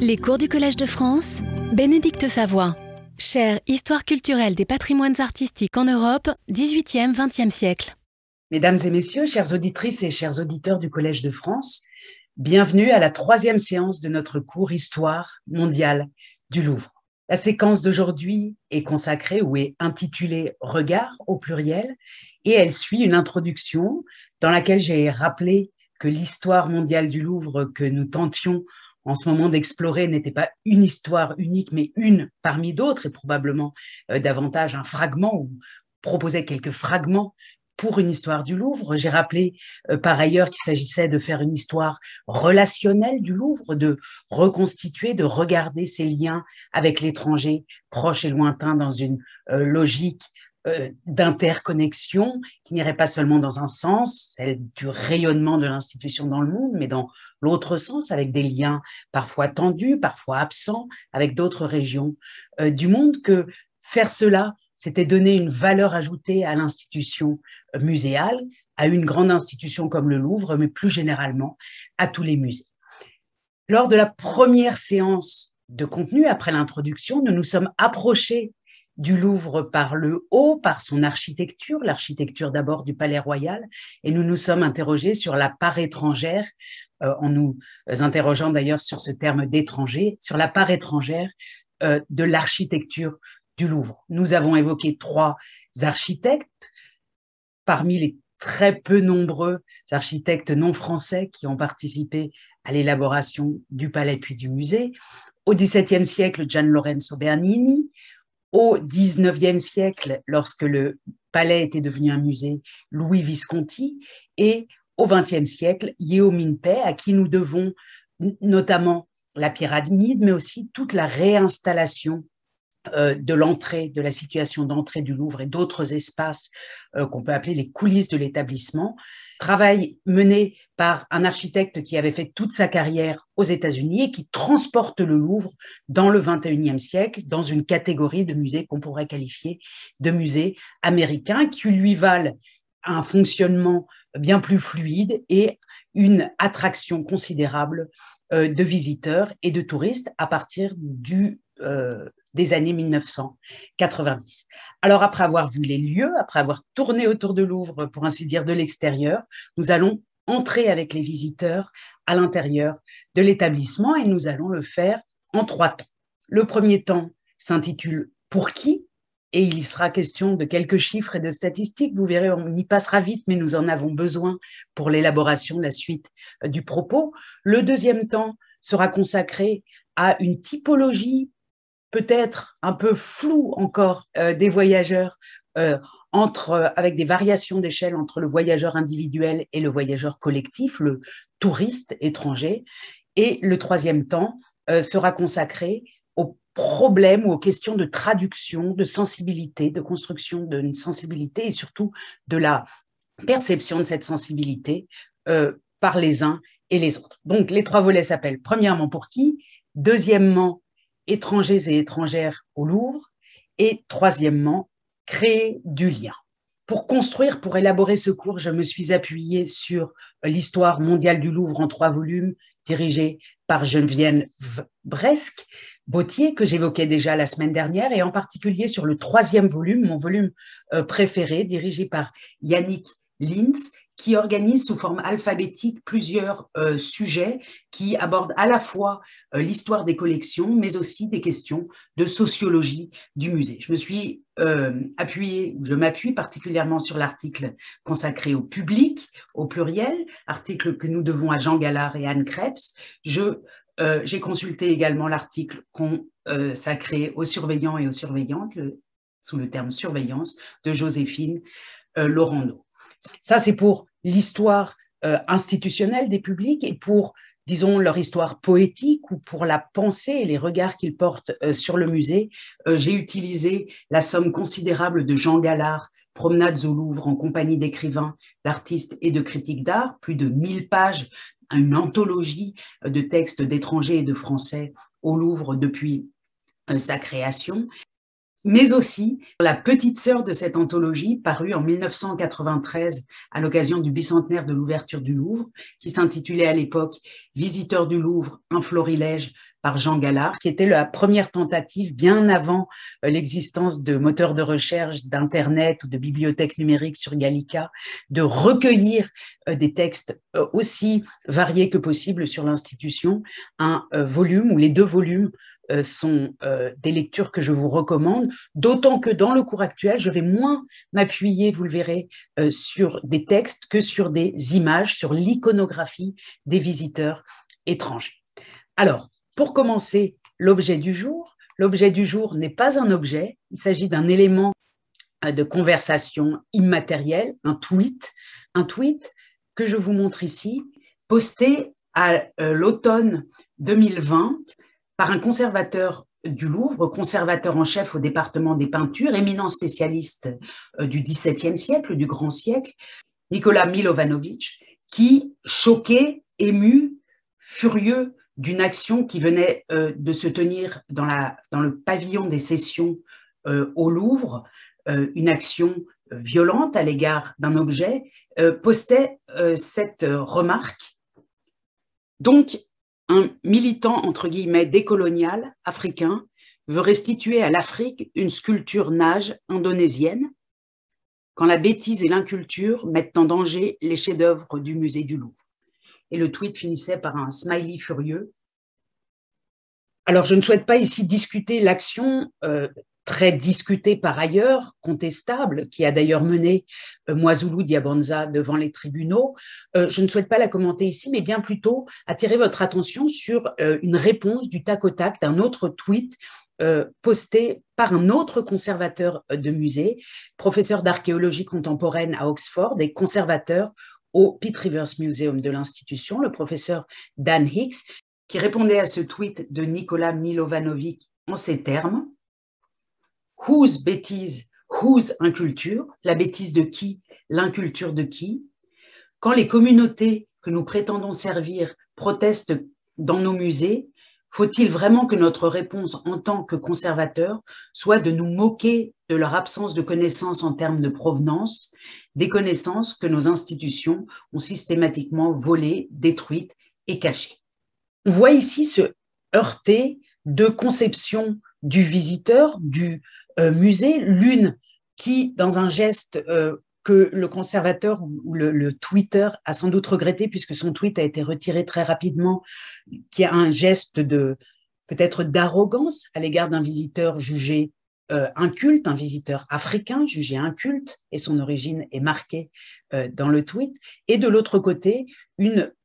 Les cours du Collège de France, Bénédicte Savoie. Chère Histoire culturelle des patrimoines artistiques en Europe, 18e, 20e siècle. Mesdames et messieurs, chères auditrices et chers auditeurs du Collège de France, bienvenue à la troisième séance de notre cours Histoire mondiale du Louvre. La séquence d'aujourd'hui est consacrée ou est intitulée Regard au pluriel et elle suit une introduction dans laquelle j'ai rappelé que l'histoire mondiale du Louvre que nous tentions en ce moment d'explorer n'était pas une histoire unique, mais une parmi d'autres, et probablement euh, davantage un fragment ou proposait quelques fragments pour une histoire du Louvre. J'ai rappelé euh, par ailleurs qu'il s'agissait de faire une histoire relationnelle du Louvre, de reconstituer, de regarder ses liens avec l'étranger, proche et lointain, dans une euh, logique d'interconnexion qui n'irait pas seulement dans un sens, celle du rayonnement de l'institution dans le monde, mais dans l'autre sens, avec des liens parfois tendus, parfois absents, avec d'autres régions euh, du monde, que faire cela, c'était donner une valeur ajoutée à l'institution euh, muséale, à une grande institution comme le Louvre, mais plus généralement à tous les musées. Lors de la première séance de contenu, après l'introduction, nous nous sommes approchés du Louvre par le haut, par son architecture, l'architecture d'abord du Palais Royal, et nous nous sommes interrogés sur la part étrangère, euh, en nous interrogeant d'ailleurs sur ce terme d'étranger, sur la part étrangère euh, de l'architecture du Louvre. Nous avons évoqué trois architectes, parmi les très peu nombreux architectes non français qui ont participé à l'élaboration du palais puis du musée. Au XVIIe siècle, Gian Lorenzo Bernini, au XIXe siècle, lorsque le palais était devenu un musée, Louis Visconti, et au XXe siècle, Yeo Min à qui nous devons notamment la pyramide, mais aussi toute la réinstallation de l'entrée, de la situation d'entrée du Louvre et d'autres espaces euh, qu'on peut appeler les coulisses de l'établissement. Travail mené par un architecte qui avait fait toute sa carrière aux États-Unis et qui transporte le Louvre dans le 21e siècle dans une catégorie de musées qu'on pourrait qualifier de musées américains qui lui valent un fonctionnement bien plus fluide et une attraction considérable euh, de visiteurs et de touristes à partir du des années 1990. Alors, après avoir vu les lieux, après avoir tourné autour de Louvre, pour ainsi dire, de l'extérieur, nous allons entrer avec les visiteurs à l'intérieur de l'établissement et nous allons le faire en trois temps. Le premier temps s'intitule Pour qui? Et il sera question de quelques chiffres et de statistiques. Vous verrez, on y passera vite, mais nous en avons besoin pour l'élaboration de la suite euh, du propos. Le deuxième temps sera consacré à une typologie peut-être un peu flou encore euh, des voyageurs euh, entre, euh, avec des variations d'échelle entre le voyageur individuel et le voyageur collectif, le touriste étranger. Et le troisième temps sera consacré aux problèmes ou aux questions de traduction, de sensibilité, de construction d'une sensibilité et surtout de la perception de cette sensibilité par les uns et les autres. Donc les trois volets s'appellent premièrement pour qui, deuxièmement étrangers et étrangères au Louvre, et troisièmement, créer du lien. Pour construire, pour élaborer ce cours, je me suis appuyée sur l'histoire mondiale du Louvre en trois volumes, dirigée par Geneviève Bresque, Bautier, que j'évoquais déjà la semaine dernière, et en particulier sur le troisième volume, mon volume euh, préféré, dirigé par Yannick Linz, qui organise sous forme alphabétique plusieurs euh, sujets qui abordent à la fois euh, l'histoire des collections, mais aussi des questions de sociologie du musée. Je me suis euh, appuyée, je m'appuie particulièrement sur l'article consacré au public, au pluriel, article que nous devons à Jean Gallard et Anne Krebs. Je j'ai consulté également l'article consacré aux surveillants et aux surveillantes, sous le terme surveillance, de Joséphine Laurando. Ça, c'est pour l'histoire euh, institutionnelle des publics et pour, disons, leur histoire poétique ou pour la pensée et les regards qu'ils portent euh, sur le musée. Euh, j'ai utilisé la somme considérable de Jean Gallard, Promenades au Louvre en compagnie d'écrivains, d'artistes et de critiques d'art, plus de 1000 pages, une anthologie de textes d'étrangers et de français au Louvre depuis sa création mais aussi la petite sœur de cette anthologie, parue en 1993 à l'occasion du bicentenaire de l'ouverture du Louvre, qui s'intitulait à l'époque Visiteurs du Louvre, un florilège par Jean Gallard, qui était la première tentative, bien avant euh, l'existence de moteurs de recherche, d'Internet ou de bibliothèques numériques sur Gallica, de recueillir euh, des textes euh, aussi variés que possible sur l'institution, un volume ou les deux volumes sont des lectures que je vous recommande, d'autant que dans le cours actuel, je vais moins m'appuyer, vous le verrez, sur des textes que sur des images, sur l'iconographie des visiteurs étrangers. Alors, pour commencer, l'objet du jour. L'objet du jour n'est pas un objet, il s'agit d'un élément euh, de conversation immatériel, un tweet, un tweet que je vous montre ici, posté à euh, l'automne 2020 par un conservateur du Louvre, conservateur en chef au département des peintures, éminent spécialiste euh, du XVIIe siècle, du grand siècle, Nicolas Milovanovic, qui, choqué, ému, furieux d'une action qui venait euh, de se tenir dans, le pavillon des sessions euh, au Louvre, une action violente à l'égard d'un objet, postait cette remarque. Donc, un militant, entre guillemets, décolonial africain veut restituer à l'Afrique une sculpture nage indonésienne quand la bêtise et l'inculture mettent en danger les chefs-d'œuvre du musée du Louvre et le tweet finissait par un smiley furieux. Alors, je ne souhaite pas ici discuter l'action euh, très discutée par ailleurs, contestable, qui a d'ailleurs mené euh, Diabanza devant les tribunaux. Euh, je ne souhaite pas la commenter ici, mais bien plutôt attirer votre attention sur une réponse du tac au tac d'un autre tweet posté par un autre conservateur de musée, professeur d'archéologie contemporaine à Oxford et conservateur au Pitt Rivers Museum de l'institution, le professeur Dan Hicks, qui répondait à ce tweet de Nicolas Milovanovic en ces termes Whose bêtise, whose inculture La bêtise de qui L'inculture de qui? Quand les communautés que nous prétendons servir protestent dans nos musées, faut-il vraiment que notre réponse en tant que conservateur soit de nous moquer de leur absence de connaissances en termes de provenance, des connaissances que nos institutions ont systématiquement volées, détruites et cachées? On voit ici se heurter deux conceptions du visiteur, du musée, l'une qui, dans un geste euh, que le conservateur ou le, Twitter a sans doute regretté puisque son tweet a été retiré très rapidement, qui a un geste de peut-être d'arrogance à l'égard d'un visiteur jugé euh, inculte, un visiteur africain jugé inculte, et son origine est marquée euh, dans le tweet, et de l'autre côté,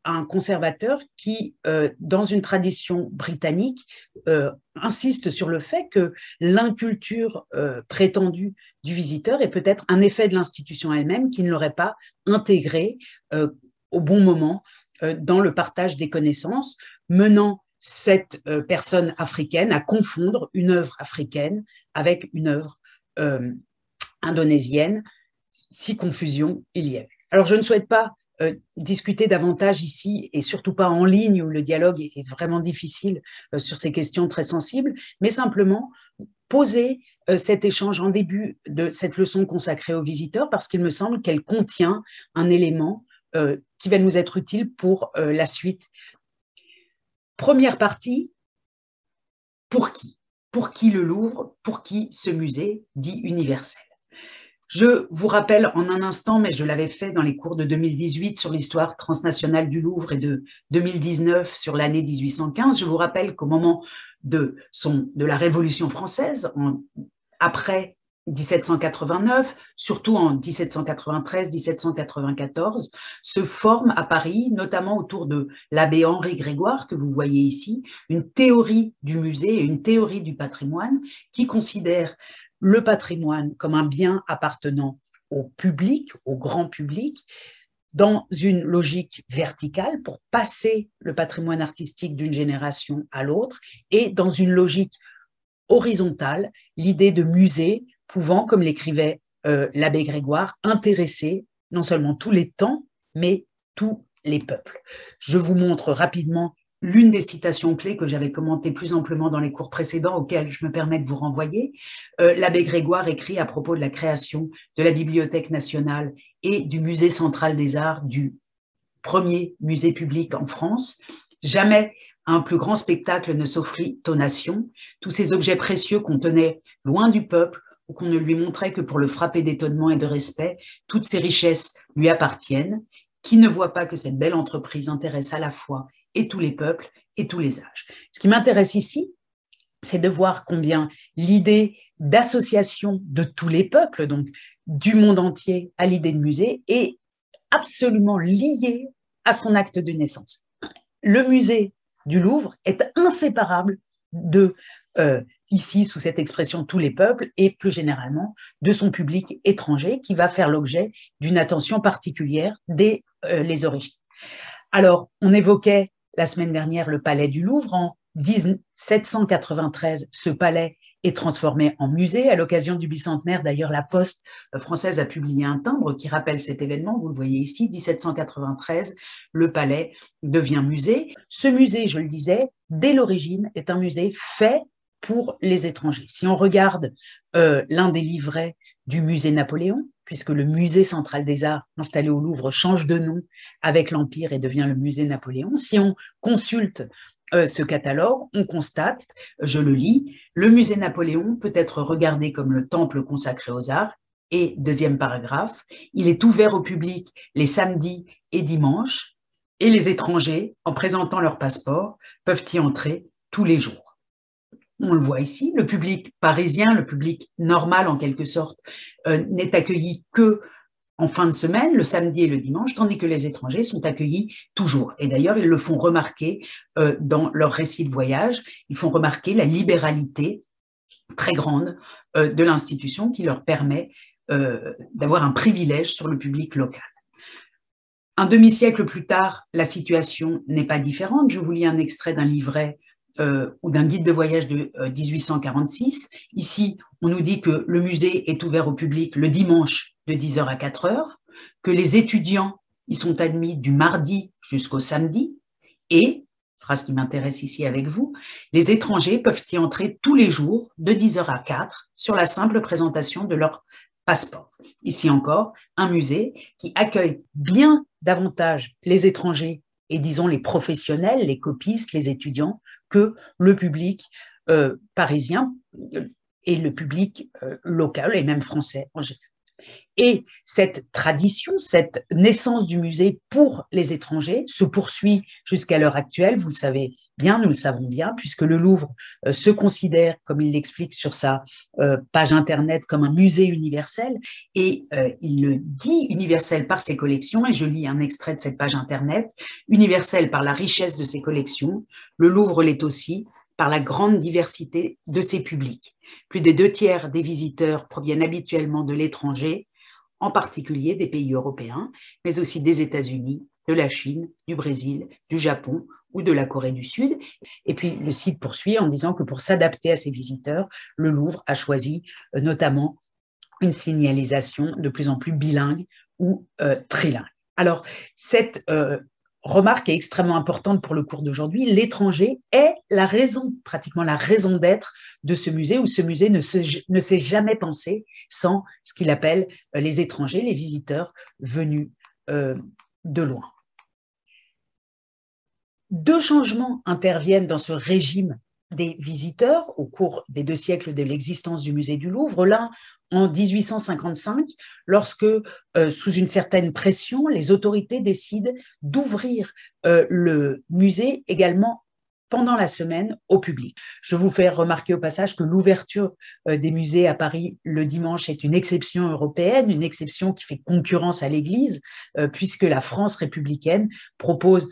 un conservateur qui, euh, dans une tradition britannique, insiste sur le fait que l'inculture prétendue du visiteur est peut-être un effet de l'institution elle-même qui ne l'aurait pas intégré au bon moment dans le partage des connaissances, menant cette euh, personne africaine à confondre une œuvre africaine avec une œuvre euh, indonésienne, si confusion il y avait. Alors je ne souhaite pas euh, discuter davantage ici et surtout pas en ligne où le dialogue est vraiment difficile sur ces questions très sensibles, mais simplement poser cet échange en début de cette leçon consacrée aux visiteurs parce qu'il me semble qu'elle contient un élément qui va nous être utile pour la suite Première partie, pour qui? Pour qui le Louvre? Pour qui ce musée dit universel? Je vous rappelle en un instant, mais je l'avais fait dans les cours de 2018 sur l'histoire transnationale du Louvre et de 2019 sur l'année 1815, je vous rappelle qu'au moment de, la Révolution française, après 1789, surtout en 1793-1794, se forme à Paris, notamment autour de l'abbé Henri Grégoire, que vous voyez ici, une théorie du musée et une théorie du patrimoine qui considère le patrimoine comme un bien appartenant au public, au grand public, dans une logique verticale pour passer le patrimoine artistique d'une génération à l'autre et dans une logique horizontale, l'idée de musée pouvant, comme l'écrivait euh, l'abbé Grégoire, intéresser non seulement tous les temps, mais tous les peuples. Je vous montre rapidement l'une des citations clés que j'avais commentées plus amplement dans les cours précédents, auxquels je me permets de vous renvoyer. Euh, l'abbé Grégoire écrit à propos de la création de la Bibliothèque nationale et du Musée central des arts, du premier musée public en France. Jamais un plus grand spectacle ne s'offrit aux nations, tous ces objets précieux qu'on tenait loin du peuple qu'on ne lui montrait que pour le frapper d'étonnement et de respect, toutes ces richesses lui appartiennent, qui ne voit pas que cette belle entreprise intéresse à la fois et tous les peuples et tous les âges. Ce qui m'intéresse ici, c'est de voir combien l'idée d'association de tous les peuples, donc du monde entier à l'idée de musée, est absolument liée à son acte de naissance. Le musée du Louvre est inséparable de, euh, ici, sous cette expression, tous les peuples, et plus généralement de son public étranger qui va faire l'objet d'une attention particulière dès euh, les origines. Alors, on évoquait la semaine dernière le palais du Louvre. En 1793, ce palais est transformé en musée. À l'occasion du bicentenaire, d'ailleurs, la Poste française a publié un timbre qui rappelle cet événement. Vous le voyez ici, 1793, le palais devient musée. Ce musée, je le disais, dès l'origine, est un musée fait pour les étrangers. Si on regarde euh, l'un des livrets du musée Napoléon, puisque le musée central des arts installé au Louvre change de nom avec l'Empire et devient le musée Napoléon, si on consulte euh, ce catalogue, on constate, je le lis, le musée Napoléon peut être regardé comme le temple consacré aux arts. Et deuxième paragraphe, il est ouvert au public les samedis et dimanches, et les étrangers, en présentant leur passeport, peuvent y entrer tous les jours. On le voit ici, le public parisien, le public normal en quelque sorte, euh, n'est accueilli que en fin de semaine, le samedi et le dimanche, tandis que les étrangers sont accueillis toujours. Et d'ailleurs, ils le font remarquer euh, dans leur récit de voyage, ils font remarquer la libéralité très grande euh, de l'institution qui leur permet euh, d'avoir un privilège sur le public local. Un demi-siècle plus tard, la situation n'est pas différente. Je vous lis un extrait d'un livret ou d'un guide de voyage de 1846. Ici, on nous dit que le musée est ouvert au public le dimanche de 10h à 4h, que les étudiants y sont admis du mardi jusqu'au samedi, et, phrase qui m'intéresse ici avec vous, les étrangers peuvent y entrer tous les jours de 10h à 4 sur la simple présentation de leur passeport. Ici encore, un musée qui accueille bien davantage les étrangers et disons les professionnels, les copistes, les étudiants, que le public euh, parisien euh, et le public euh, local et même français. Et cette tradition, cette naissance du musée pour les étrangers se poursuit jusqu'à l'heure actuelle, vous le savez bien, nous le savons bien, puisque le Louvre euh, se considère, comme il l'explique sur sa euh, page Internet, comme un musée universel, et euh, il le dit universel par ses collections, et je lis un extrait de cette page Internet, universel par la richesse de ses collections, le Louvre l'est aussi par la grande diversité de ses publics. Plus des deux tiers des visiteurs proviennent habituellement de l'étranger, en particulier des pays européens, mais aussi des États-Unis, de la Chine, du Brésil, du Japon ou de la Corée du Sud. Et puis le site poursuit en disant que pour s'adapter à ces visiteurs, le Louvre a choisi euh, notamment une signalisation de plus en plus bilingue ou euh, trilingue. Alors, cette euh, remarque est extrêmement importante pour le cours d'aujourd'hui. L'étranger est la raison, pratiquement la raison d'être de ce musée, où ce musée ne, s'est jamais pensé sans ce qu'il appelle euh, les étrangers, les visiteurs venus euh, de loin. Deux changements interviennent dans ce régime des visiteurs au cours des deux siècles de l'existence du musée du Louvre. L'un en 1855, lorsque, euh, sous une certaine pression, les autorités décident d'ouvrir euh, le musée également pendant la semaine au public. Je vous fais remarquer au passage que l'ouverture euh, des musées à Paris le dimanche est une exception européenne, une exception qui fait concurrence à l'Église, puisque la France républicaine propose,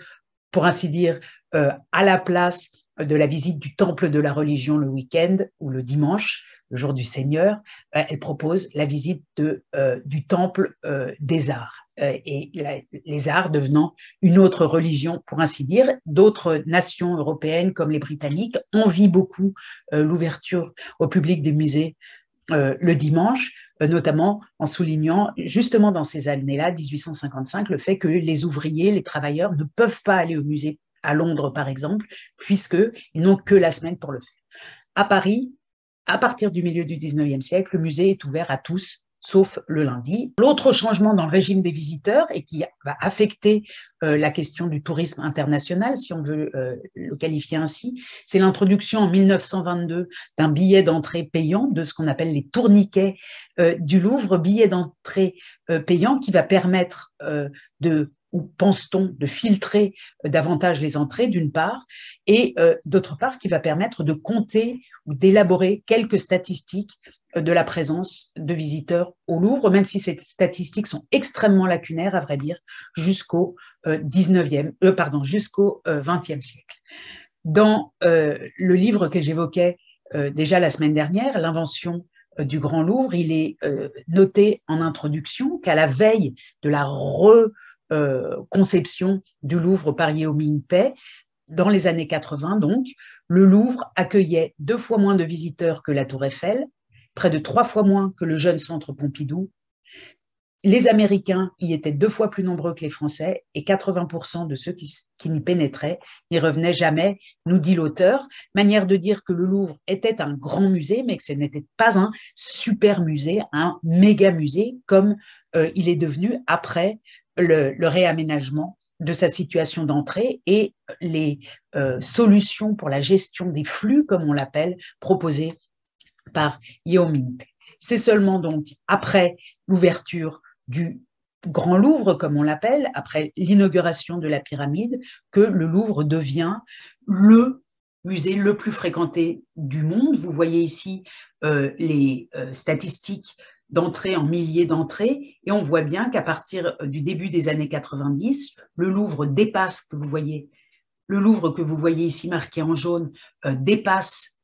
pour ainsi dire, à la place de la visite du temple de la religion le week-end ou le dimanche, le jour du Seigneur, euh, elle propose la visite euh, du temple euh, des arts. et les arts devenant une autre religion, pour ainsi dire. D'autres nations européennes, comme les Britanniques, envient beaucoup l'ouverture au public des musées le dimanche, notamment en soulignant justement dans ces années-là, 1855, le fait que les ouvriers, les travailleurs ne peuvent pas aller au musée à Londres par exemple, puisqu'ils n'ont que la semaine pour le faire. À Paris, à partir du milieu du 19e siècle, le musée est ouvert à tous sauf le lundi. L'autre changement dans le régime des visiteurs et qui va affecter euh, la question du tourisme international, si on veut euh, le qualifier ainsi, c'est l'introduction en 1922 d'un billet d'entrée payant, de ce qu'on appelle les tourniquets euh, du Louvre, billet d'entrée payant qui va permettre de ou pense-t-on de filtrer davantage les entrées d'une part, et d'autre part qui va permettre de compter ou d'élaborer quelques statistiques de la présence de visiteurs au Louvre, même si ces statistiques sont extrêmement lacunaires, à vrai dire, jusqu'au 19e, euh, euh, pardon, jusqu'au 20e euh, siècle. Dans le livre que j'évoquais déjà la semaine dernière, L'invention du Grand Louvre, il est noté en introduction qu'à la veille de la reconception du Louvre par Yeo Ming-Pei, dans les années 80 donc, le Louvre accueillait deux fois moins de visiteurs que la Tour Eiffel, près de trois fois moins que le jeune centre Pompidou. Les Américains y étaient deux fois plus nombreux que les Français et 80% de ceux qui, qui n'y pénétraient n'y revenaient jamais, nous dit l'auteur. Manière de dire que le Louvre était un grand musée, mais que ce n'était pas un super musée, un méga musée, comme euh, il est devenu après le, réaménagement de sa situation d'entrée et les euh, solutions pour la gestion des flux, comme on l'appelle, proposées par Yeo C'est seulement donc après l'ouverture du Grand Louvre, comme on l'appelle, après l'inauguration de la pyramide, que le Louvre devient le musée le plus fréquenté du monde. Vous voyez ici euh, les euh, statistiques d'entrée en milliers d'entrées, et on voit bien qu'à partir du début des années 90, le Louvre dépasse, que vous voyez, le Louvre que vous voyez ici marqué en jaune, euh, dépasse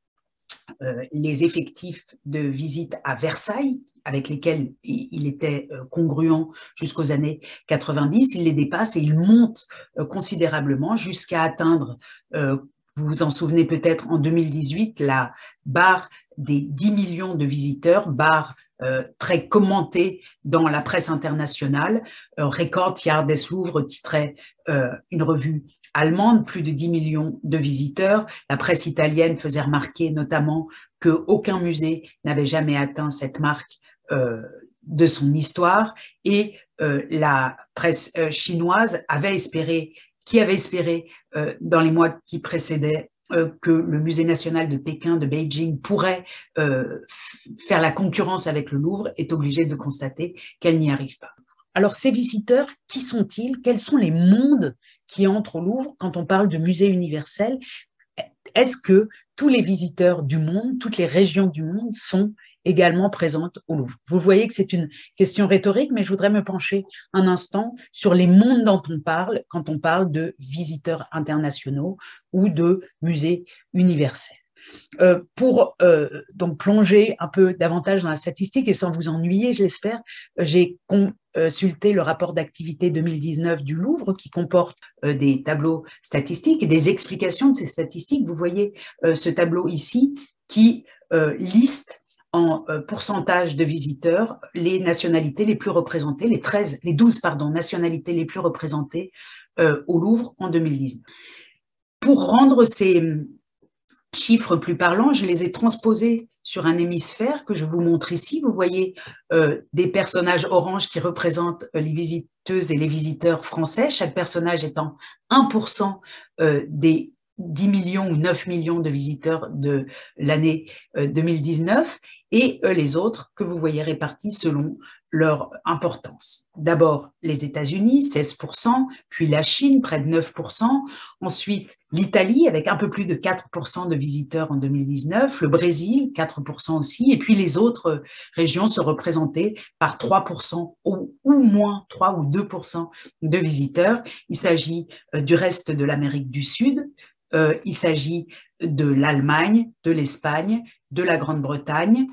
euh, les effectifs de visite à Versailles, avec lesquels il était euh, congruent jusqu'aux années 90, il les dépasse et il monte euh, considérablement jusqu'à atteindre, vous vous en souvenez peut-être, en 2018, la barre des 10 millions de visiteurs, barre très commentée dans la presse internationale. Record Yard des Louvre titrait une revue allemande, plus de 10 millions de visiteurs. La presse italienne faisait remarquer notamment qu'aucun musée n'avait jamais atteint cette marque euh, de son histoire et euh, la presse euh, chinoise avait espéré, qui avait espéré dans les mois qui précédaient que le musée national de Pékin, de Beijing, pourrait faire la concurrence avec le Louvre, est obligé de constater qu'elle n'y arrive pas. Alors ces visiteurs, qui sont-ils? Quels sont les mondes qui entrent au Louvre quand on parle de musée universel? Est-ce que tous les visiteurs du monde, toutes les régions du monde sont également présentes au Louvre Vous voyez que c'est une question rhétorique, mais je voudrais me pencher un instant sur les mondes dont on parle quand on parle de visiteurs internationaux ou de musées universels. Euh, pour euh, donc plonger un peu davantage dans la statistique et sans vous ennuyer, je l'espère, j'ai consulté le rapport d'activité 2019 du Louvre qui comporte euh, des tableaux statistiques et des explications de ces statistiques. Vous voyez ce tableau ici qui liste en pourcentage de visiteurs les nationalités les plus représentées, les 13, les 12 pardon, nationalités les plus représentées au Louvre en 2019. Pour rendre ces, chiffres plus parlants, je les ai transposés sur un hémisphère que je vous montre ici. Vous voyez euh, des personnages orange qui représentent euh, les visiteuses et les visiteurs français, chaque personnage étant 1% euh, des 10 millions ou 9 millions de visiteurs de l'année 2019 et les autres que vous voyez répartis selon leur importance. D'abord les États-Unis, 16%, puis la Chine, près de 9%, ensuite l'Italie avec un peu plus de 4% de visiteurs en 2019, le Brésil, 4% aussi, et puis les autres régions se représentaient par 3% ou, moins 3 ou 2% de visiteurs. Il s'agit euh, du reste de l'Amérique du Sud, euh, il s'agit de l'Allemagne, de l'Espagne, de la Grande-Bretagne,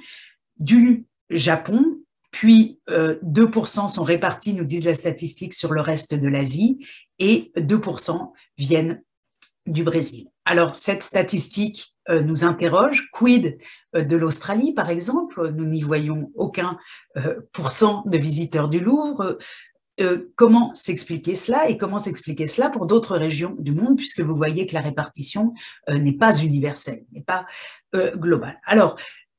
du Japon, puis 2% euh, sont répartis, nous disent la statistique, sur le reste de l'Asie, et 2% viennent du Brésil. Alors, cette statistique euh, nous interroge. Quid euh, de l'Australie, par exemple? Nous n'y voyons aucun pourcent de visiteurs du Louvre. Comment s'expliquer cela et comment s'expliquer cela pour d'autres régions du monde, puisque vous voyez que la répartition n'est pas universelle, n'est pas globale. Alors,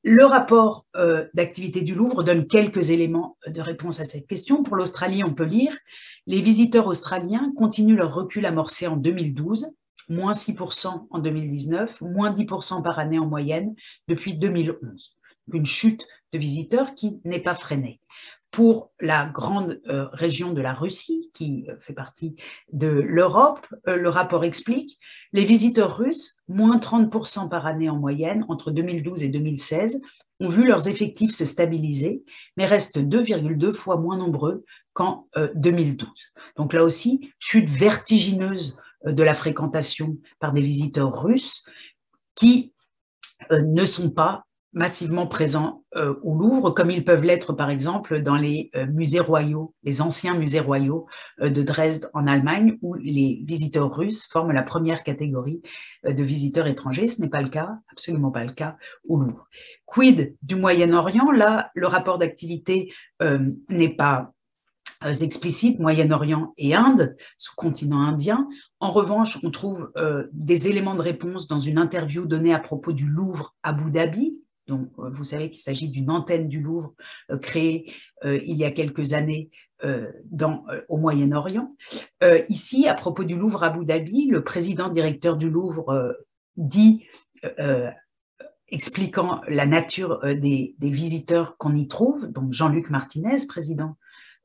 Le rapport euh, d'activité du Louvre donne quelques éléments de réponse à cette question. Pour l'Australie, on peut lire Les visiteurs australiens continuent leur recul amorcé en 2012, moins 6% en 2019, moins 10% par année en moyenne depuis 2011. Une chute de visiteurs qui n'est pas freinée pour la grande euh, région de la Russie, qui euh, fait partie de l'Europe, euh, le rapport explique, les visiteurs russes, moins 30% par année en moyenne entre 2012 et 2016, ont vu leurs effectifs se stabiliser, mais restent 2,2 fois moins nombreux qu'en 2012. Donc là aussi, chute vertigineuse de la fréquentation par des visiteurs russes qui ne sont pas massivement présents euh, au Louvre, comme ils peuvent l'être par exemple dans les euh, musées royaux, les anciens musées royaux euh, de Dresde en Allemagne, où les visiteurs russes forment la première catégorie de visiteurs étrangers. Ce n'est pas le cas, absolument pas le cas au Louvre. Quid du Moyen-Orient? Là, le rapport d'activité n'est pas explicite, Moyen-Orient et Inde, sous-continent indien. En revanche, on trouve des éléments de réponse dans une interview donnée à propos du Louvre à Abu Dhabi, donc, euh, vous savez qu'il s'agit d'une antenne du Louvre euh, créée euh, il y a quelques années au Moyen-Orient. ici, à propos du Louvre Abu Dhabi, le président directeur du Louvre dit, expliquant la nature des visiteurs qu'on y trouve, donc Jean-Luc Martinez, président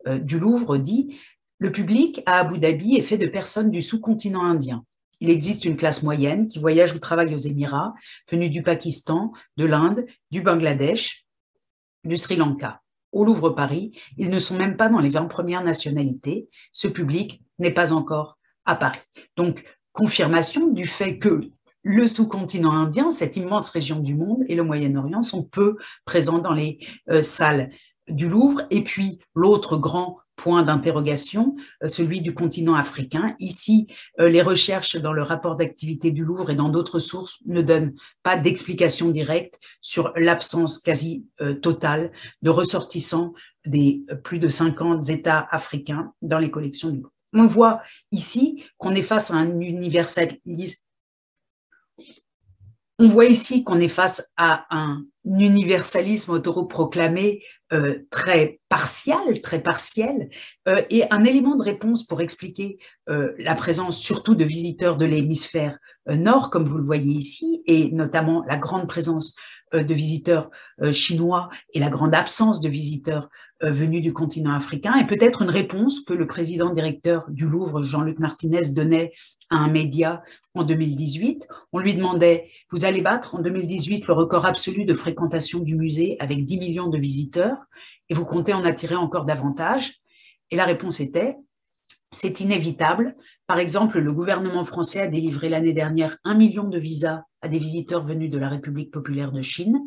du Louvre, dit Le public à Abu Dhabi est fait de personnes du sous-continent indien. Il existe une classe moyenne qui voyage ou travaille aux Émirats, venue du Pakistan, de l'Inde, du Bangladesh, du Sri Lanka. Au Louvre Paris, ils ne sont même pas dans les 20 premières nationalités. Ce public n'est pas encore à Paris. Donc, confirmation du fait que le sous-continent indien, cette immense région du monde et le Moyen-Orient sont peu présents dans les euh, salles du Louvre. Et puis, l'autre grand point d'interrogation, euh, celui du continent africain. Ici, euh, les recherches dans le rapport d'activité du Louvre et dans d'autres sources ne donnent pas d'explication directe sur l'absence quasi euh, totale de ressortissants des plus de 50 États africains dans les collections du Louvre. On voit ici qu'on est face à un universalisme on voit ici qu'on est face à un universalisme autoproclamé euh, très partial, très partiel, euh, et un élément de réponse pour expliquer euh, la présence surtout de visiteurs de l'hémisphère nord, comme vous le voyez ici, et notamment la grande présence de visiteurs chinois et la grande absence de visiteurs venus du continent africain, et peut-être une réponse que le président directeur du Louvre, Jean-Luc Martinez, donnait à un média en 2018. On lui demandait, vous allez battre en 2018 le record absolu de fréquentation du musée avec 10 millions de visiteurs et vous comptez en attirer encore davantage? Et la réponse était, c'est inévitable. Par exemple, le gouvernement français a délivré l'année dernière un million de visas à des visiteurs venus de la République populaire de Chine.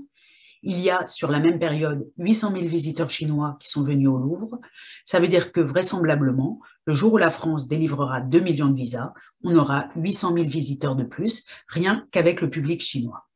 Il y a sur la même période 800 000 visiteurs chinois qui sont venus au Louvre. Ça veut dire que vraisemblablement, le jour où la France délivrera 2 millions de visas, on aura 800 000 visiteurs de plus, rien qu'avec le public chinois.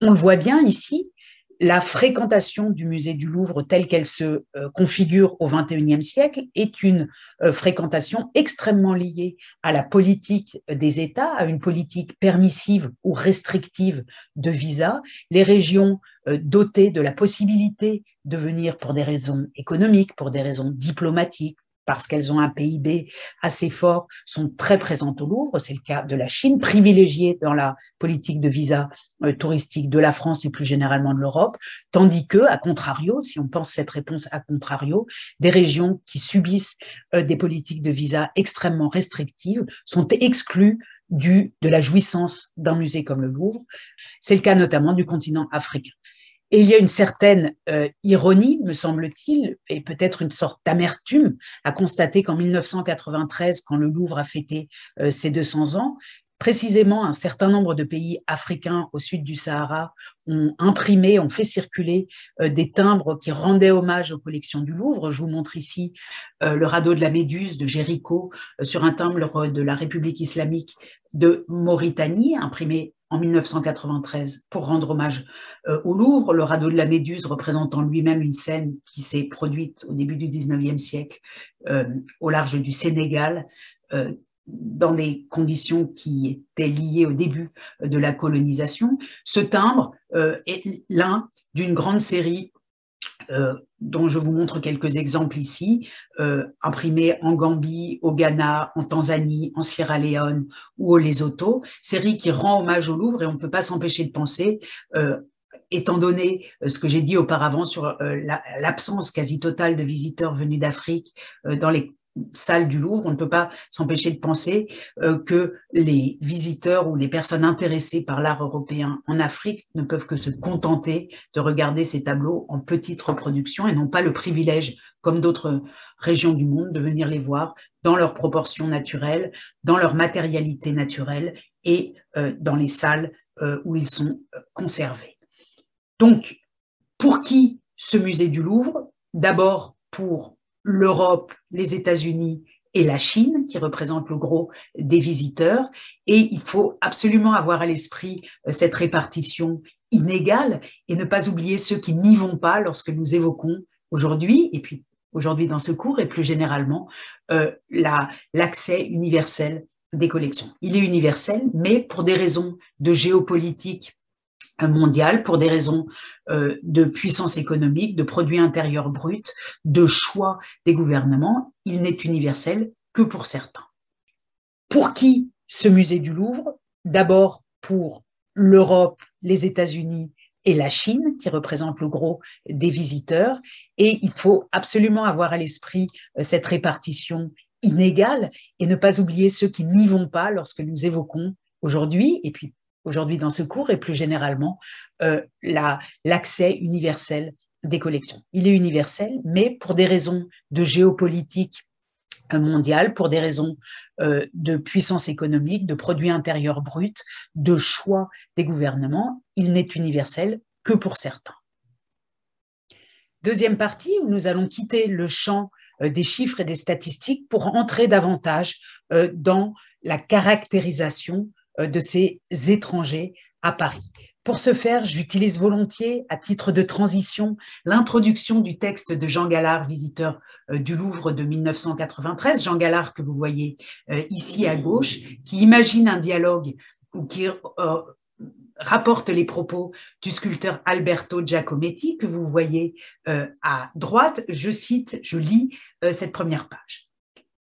On voit bien ici, la fréquentation du musée du Louvre telle qu'elle se euh, configure au XXIe siècle est une euh, fréquentation extrêmement liée à la politique des États, à une politique permissive ou restrictive de visa. Les régions euh, dotées de la possibilité de venir pour des raisons économiques, pour des raisons diplomatiques, parce qu'elles ont un PIB assez fort, sont très présentes au Louvre. C'est le cas de la Chine, privilégiée dans la politique de visa euh, touristique de la France et plus généralement de l'Europe, tandis que, à contrario, si on pense cette réponse à contrario, des régions qui subissent euh, des politiques de visa extrêmement restrictives sont exclues du, de la jouissance d'un musée comme le Louvre. C'est le cas notamment du continent africain. Et il y a une certaine euh, ironie, me semble-t-il, et peut-être une sorte d'amertume à constater qu'en 1993, quand le Louvre a fêté euh, ses 200 ans, précisément un certain nombre de pays africains au sud du Sahara ont imprimé, ont fait circuler euh, des timbres qui rendaient hommage aux collections du Louvre. Je vous montre ici le radeau de la Méduse de Jéricho sur un timbre de la République islamique de Mauritanie, imprimé en 1993 pour rendre hommage euh, au Louvre. Le radeau de la Méduse représentant lui-même une scène qui s'est produite au début du 19e siècle euh, au large du Sénégal, euh, dans des conditions qui étaient liées au début de la colonisation. Ce timbre est l'un d'une grande série dont je vous montre quelques exemples ici, imprimés en Gambie, au Ghana, en Tanzanie, en Sierra Leone ou au Lesotho, série qui rend hommage au Louvre et on ne peut pas s'empêcher de penser étant donné euh, ce que j'ai dit auparavant sur euh, l'absence quasi totale de visiteurs venus d'Afrique euh, dans les salles du Louvre, on ne peut pas s'empêcher de penser que les visiteurs ou les personnes intéressées par l'art européen en Afrique ne peuvent que se contenter de regarder ces tableaux en petite reproduction et n'ont pas le privilège, comme d'autres régions du monde, de venir les voir dans leurs proportions naturelles, dans leur matérialité naturelle et dans les salles où ils sont conservés. Donc, pour qui ce musée du Louvre? D'abord pour l'Europe, les États-Unis et la Chine, qui représentent le gros des visiteurs. Et il faut absolument avoir à l'esprit euh, cette répartition inégale et ne pas oublier ceux qui n'y vont pas lorsque nous évoquons aujourd'hui, et puis aujourd'hui dans ce cours, et plus généralement, euh, l'accès universel des collections. Il est universel, mais pour des raisons de géopolitique mondiale pour des raisons euh, de puissance économique, de produits intérieurs bruts, de choix des gouvernements. Il n'est universel que pour certains. Pour qui ce musée du Louvre? D'abord pour l'Europe, les États-Unis et la Chine, qui représentent le gros des visiteurs. Et il faut absolument avoir à l'esprit euh, cette répartition inégale et ne pas oublier ceux qui n'y vont pas lorsque nous évoquons aujourd'hui, et puis aujourd'hui dans ce cours et plus généralement euh, l'accès universel des collections. Il est universel, mais pour des raisons de géopolitique euh, mondiale, pour des raisons euh, de puissance économique, de produits intérieurs bruts, de choix des gouvernements, il n'est universel que pour certains. Deuxième partie où nous allons quitter le champ des chiffres et des statistiques pour entrer davantage dans la caractérisation de ces étrangers à Paris. Pour ce faire, j'utilise volontiers, à titre de transition, l'introduction du texte de Jean Gallard, visiteur euh, du Louvre de 1993. Jean Gallard, que vous voyez euh, ici à gauche, qui imagine un dialogue ou qui rapporte les propos du sculpteur Alberto Giacometti, que vous voyez à droite. Je cite, je lis cette première page.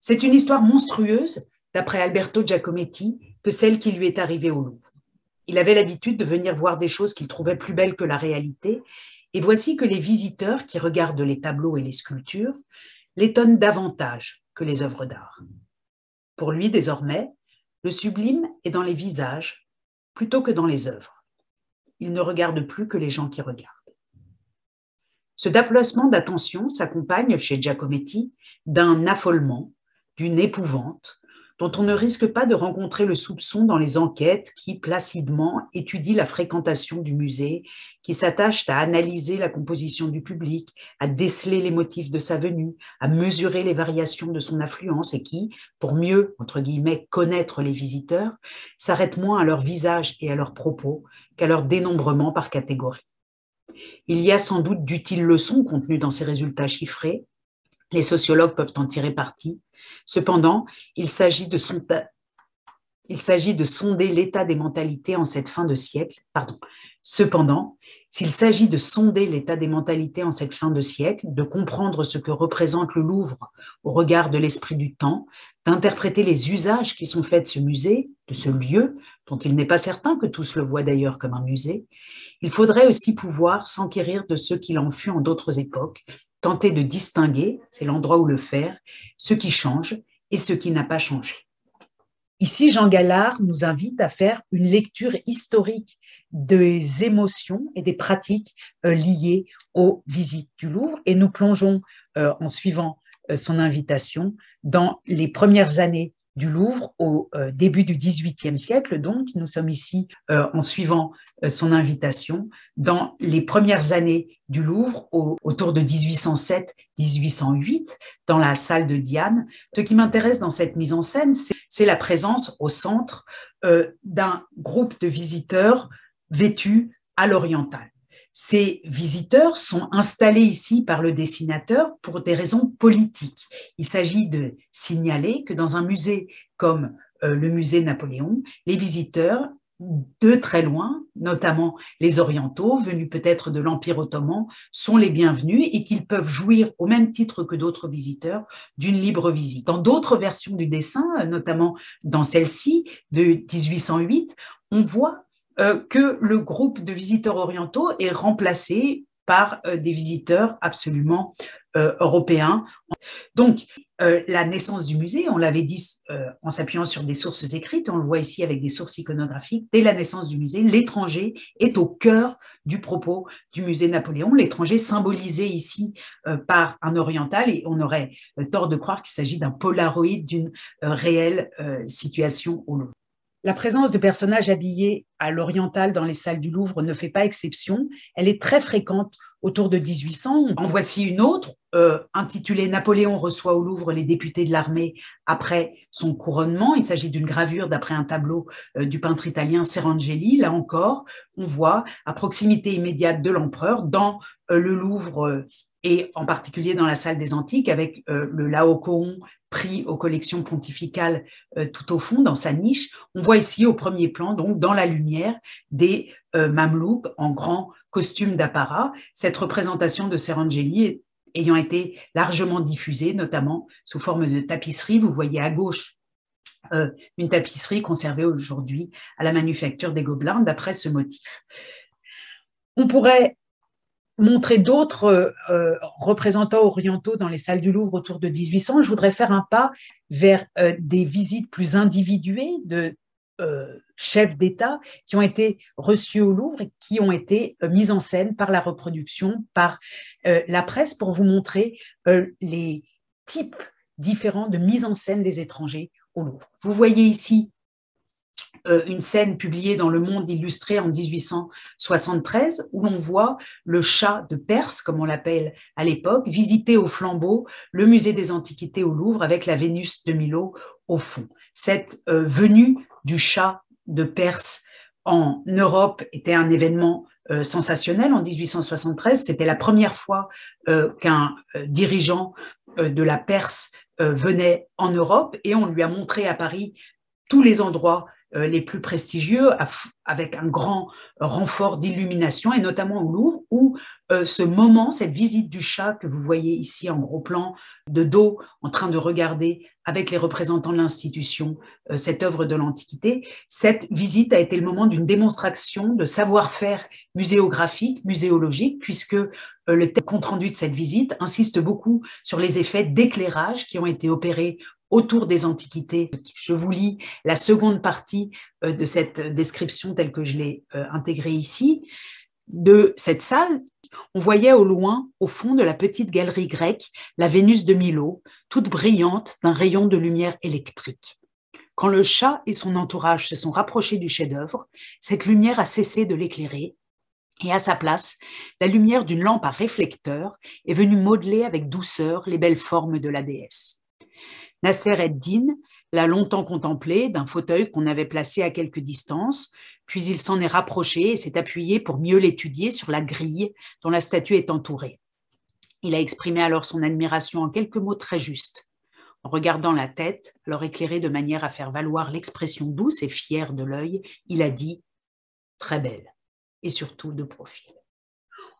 C'est une histoire monstrueuse, d'après Alberto Giacometti, que celle qui lui est arrivée au Louvre. Il avait l'habitude de venir voir des choses qu'il trouvait plus belles que la réalité, et voici que les visiteurs qui regardent les tableaux et les sculptures l'étonnent davantage que les œuvres d'art. Pour lui, désormais, le sublime est dans les visages plutôt que dans les œuvres. Il ne regarde plus que les gens qui regardent. Ce déplacement d'attention s'accompagne chez Giacometti d'un affolement, d'une épouvante, dont on ne risque pas de rencontrer le soupçon dans les enquêtes qui, placidement, étudient la fréquentation du musée, qui s'attachent à analyser la composition du public, à déceler les motifs de sa venue, à mesurer les variations de son affluence et qui, pour mieux, entre guillemets, connaître les visiteurs, s'arrêtent moins à leur visage et à leurs propos qu'à leur dénombrement par catégorie. Il y a sans doute d'utiles leçons contenues dans ces résultats chiffrés. Les sociologues peuvent en tirer parti, Cependant, il s'agit de, sonder l'état des mentalités en cette fin de siècle. Pardon. Cependant, s'il s'agit de sonder l'état des mentalités en cette fin de siècle, de comprendre ce que représente le Louvre au regard de l'esprit du temps, d'interpréter les usages qui sont faits de ce musée, de ce lieu, dont il n'est pas certain que tous le voient d'ailleurs comme un musée, il faudrait aussi pouvoir s'enquérir de ce qu'il en fut en d'autres époques, tenter de distinguer, c'est l'endroit où le faire, ce qui change et ce qui n'a pas changé. Ici, Jean Gallard nous invite à faire une lecture historique des émotions et des pratiques euh, liées aux visites du Louvre et nous plongeons euh, en suivant euh, son invitation dans les premières années du Louvre au euh, début du XVIIIe siècle. Donc, nous sommes ici euh, en suivant euh, son invitation dans les premières années du Louvre autour de 1807-1808 dans la salle de Diane. Ce qui m'intéresse dans cette mise en scène, c'est la présence au centre d'un groupe de visiteurs vêtus à l'oriental. Ces visiteurs sont installés ici par le dessinateur pour des raisons politiques. Il s'agit de signaler que dans un musée comme euh, le musée Napoléon, les visiteurs de très loin, notamment les orientaux, venus peut-être de l'Empire ottoman, sont les bienvenus et qu'ils peuvent jouir au même titre que d'autres visiteurs d'une libre visite. Dans d'autres versions du dessin, notamment dans celle-ci de 1808, on voit euh, que le groupe de visiteurs orientaux est remplacé par euh, des visiteurs absolument euh, européens. Donc, la naissance du musée, on l'avait dit en s'appuyant sur des sources écrites, on le voit ici avec des sources iconographiques, dès la naissance du musée, l'étranger est au cœur du propos du musée Napoléon, l'étranger symbolisé ici par un oriental, et on aurait tort de croire qu'il s'agit d'un polaroïde d'une réelle situation au Louvre. La présence de personnages habillés à l'oriental dans les salles du Louvre ne fait pas exception. Elle est très fréquente autour de 1800. En voici une autre, euh, intitulée Napoléon reçoit au Louvre les députés de l'armée après son couronnement. Il s'agit d'une gravure d'après un tableau euh, du peintre italien Serangeli. Là encore, on voit à proximité immédiate de l'empereur dans euh, le Louvre et en particulier dans la salle des Antiques avec le Laocoon pris aux collections pontificales tout au fond, dans sa niche. On voit ici au premier plan, donc dans la lumière, des mamelouks en grand costume d'apparat. Cette représentation de Serangeli ayant été largement diffusée, notamment sous forme de tapisserie. Vous voyez à gauche euh, une tapisserie conservée aujourd'hui à la manufacture des Gobelins d'après ce motif. On pourrait montrer d'autres euh, représentants orientaux dans les salles du Louvre autour de 1800, je voudrais faire un pas vers euh, des visites plus individuées de chefs d'État qui ont été reçus au Louvre et qui ont été mises en scène par la reproduction, par la presse, pour vous montrer les types différents de mise en scène des étrangers au Louvre. Vous voyez ici euh, une scène publiée dans Le Monde illustré en 1873 où l'on voit le chat de Perse, comme on l'appelle à l'époque, visiter au flambeau le musée des Antiquités au Louvre avec la Vénus de Milo au fond. Cette euh, venue du chat de Perse en Europe était un événement euh, sensationnel en 1873. C'était la première fois qu'un dirigeant de la Perse venait en Europe et on lui a montré à Paris tous les endroits euh, les plus prestigieux, avec un grand renfort d'illumination, et notamment au Louvre, où euh, ce moment, cette visite du chat que vous voyez ici en gros plan, de dos, en train de regarder avec les représentants de l'institution euh, cette œuvre de l'Antiquité, cette visite a été le moment d'une démonstration de savoir-faire muséographique, muséologique, puisque le compte-rendu de cette visite insiste beaucoup sur les effets d'éclairage qui ont été opérés autour des antiquités. Je vous lis la seconde partie euh, de cette description telle que je l'ai euh, intégrée ici. De cette salle, on voyait au loin, au fond de la petite galerie grecque, la Vénus de Milo, toute brillante d'un rayon de lumière électrique. Quand le chat et son entourage se sont rapprochés du chef-d'œuvre, cette lumière a cessé de l'éclairer et à sa place, la lumière d'une lampe à réflecteur est venue modeler avec douceur les belles formes de la déesse. Nasser ed-Din l'a longtemps contemplé d'un fauteuil qu'on avait placé à quelque distance, puis il s'en est rapproché et s'est appuyé pour mieux l'étudier sur la grille dont la statue est entourée. Il a exprimé alors son admiration en quelques mots très justes. En regardant la tête, alors éclairée de manière à faire valoir l'expression douce et fière de l'œil, il a dit Très belle, et surtout de profil.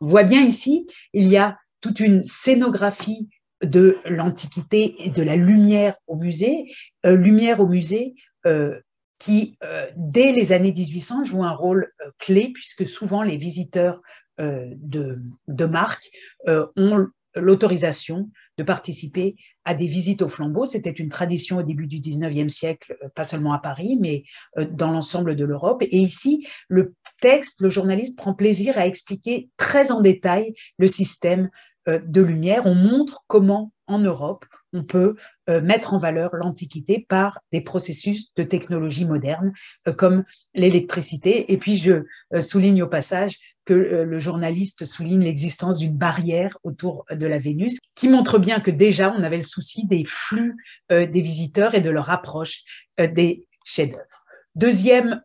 On voit bien ici, il y a toute une scénographie de l'Antiquité et de la lumière au musée, euh, lumière au musée euh, qui, euh, dès les années 1800, joue un rôle clé, puisque souvent les visiteurs de, de marque ont l'autorisation de participer à des visites au flambeau. C'était une tradition au début du 19e siècle, pas seulement à Paris, mais dans l'ensemble de l'Europe. Et ici, le texte, le journaliste prend plaisir à expliquer très en détail le système de lumière, on montre comment en Europe on peut euh, mettre en valeur l'Antiquité par des processus de technologie moderne euh, comme l'électricité. Et puis je souligne au passage que le journaliste souligne l'existence d'une barrière autour de la Vénus qui montre bien que déjà on avait le souci des flux des visiteurs et de leur approche des chefs-d'œuvre. Deuxième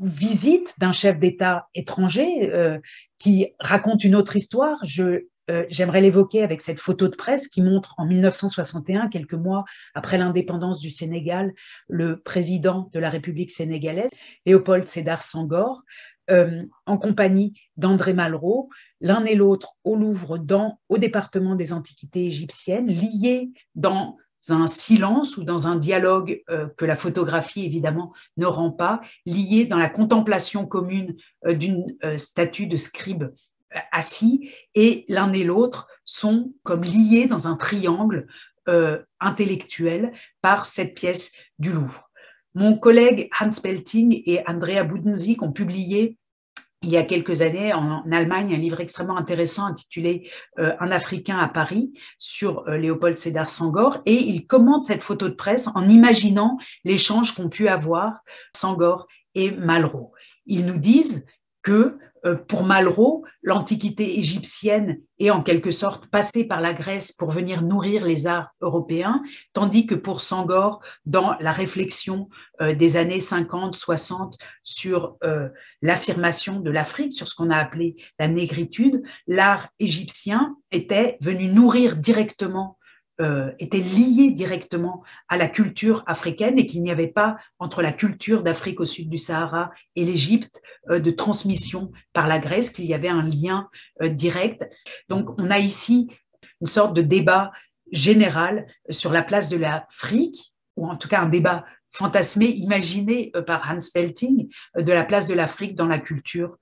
visite d'un chef d'État étranger qui raconte une autre histoire. Je euh, j'aimerais l'évoquer avec cette photo de presse qui montre en 1961, quelques mois après l'indépendance du Sénégal, le président de la République sénégalaise, Léopold Sédar Senghor, euh, en compagnie d'André Malraux, l'un et l'autre au Louvre, dans, au département des Antiquités égyptiennes, liés dans un silence ou dans un dialogue euh, que la photographie évidemment ne rend pas, liés dans la contemplation commune d'une statue de scribe assis, et l'un et l'autre sont comme liés dans un triangle intellectuel par cette pièce du Louvre. Mon collègue Hans Pelting et Andrea Budenzik ont publié il y a quelques années en Allemagne un livre extrêmement intéressant intitulé euh, Un Africain à Paris sur euh, Léopold Sédar Sangor et il commente cette photo de presse en imaginant l'échange qu'ont pu avoir Sangor et Malraux. Ils nous disent que euh, pour Malraux, l'Antiquité égyptienne est en quelque sorte passée par la Grèce pour venir nourrir les arts européens, tandis que pour Sangor, dans la réflexion euh, des années 50-60 sur euh, l'affirmation de l'Afrique, sur ce qu'on a appelé la négritude, l'art égyptien était venu nourrir directement euh, était lié directement à la culture africaine et qu'il n'y avait pas entre la culture d'Afrique au sud du Sahara et l'Égypte euh, de transmission par la Grèce, qu'il y avait un lien euh, direct. Donc on a ici une sorte de débat général sur la place de l'Afrique, ou en tout cas un débat fantasmé, imaginé par Hans Belting, de la place de l'Afrique dans la culture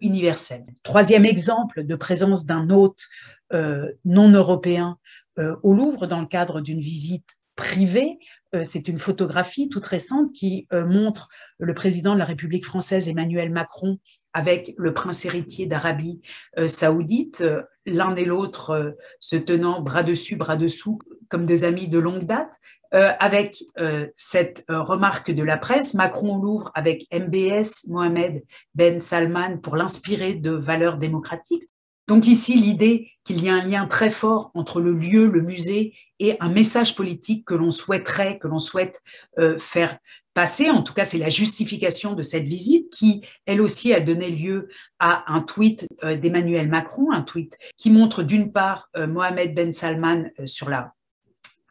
universelle. Troisième exemple de présence d'un hôte non européen euh, au Louvre dans le cadre d'une visite privée. Euh, c'est une photographie toute récente qui euh, montre le président de la République française Emmanuel Macron avec le prince héritier d'Arabie saoudite, l'un et l'autre se tenant bras dessus, bras dessous, comme des amis de longue date. avec cette remarque de la presse, Macron au Louvre avec MBS, Mohamed Ben Salman, pour l'inspirer de valeurs démocratiques. Donc ici, l'idée qu'il y a un lien très fort entre le lieu, le musée et un message politique que l'on souhaiterait, que l'on souhaite euh, faire passer. En tout cas, c'est la justification de cette visite qui, elle aussi, a donné lieu à un tweet euh, d'Emmanuel Macron, un tweet qui montre d'une part euh, Mohamed Ben Salman sur la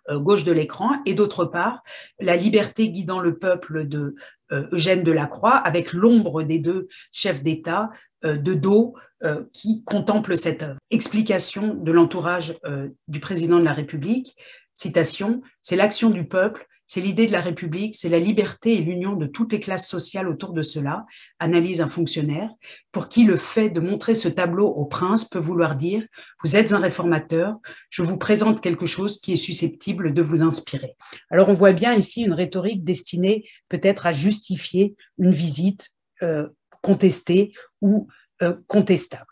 gauche de l'écran et d'autre part la liberté guidant le peuple de Eugène Delacroix avec l'ombre des deux chefs d'État de dos euh, qui contemple cette œuvre. Explication de l'entourage euh, du président de la République, citation, c'est l'action du peuple, c'est l'idée de la République, c'est la liberté et l'union de toutes les classes sociales autour de cela, analyse un fonctionnaire, pour qui le fait de montrer ce tableau au prince peut vouloir dire, vous êtes un réformateur, je vous présente quelque chose qui est susceptible de vous inspirer. Alors on voit bien ici une rhétorique destinée peut-être à justifier une visite euh, contestée ou euh, contestable.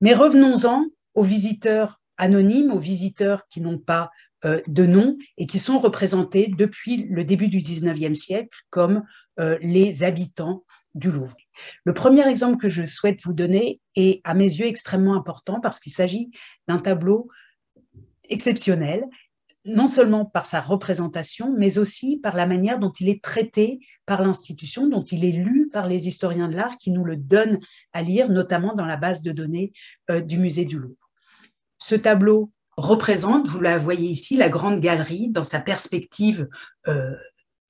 Mais revenons-en aux visiteurs anonymes, aux visiteurs qui n'ont pas euh, de nom et qui sont représentés depuis le début du 19e siècle comme euh, les habitants du Louvre. Le premier exemple que je souhaite vous donner est à mes yeux extrêmement important parce qu'il s'agit d'un tableau exceptionnel non seulement par sa représentation, mais aussi par la manière dont il est traité par l'institution, dont il est lu par les historiens de l'art qui nous le donnent à lire, notamment dans la base de données euh, du musée du Louvre. Ce tableau représente, vous la voyez ici, la grande galerie dans sa perspective euh,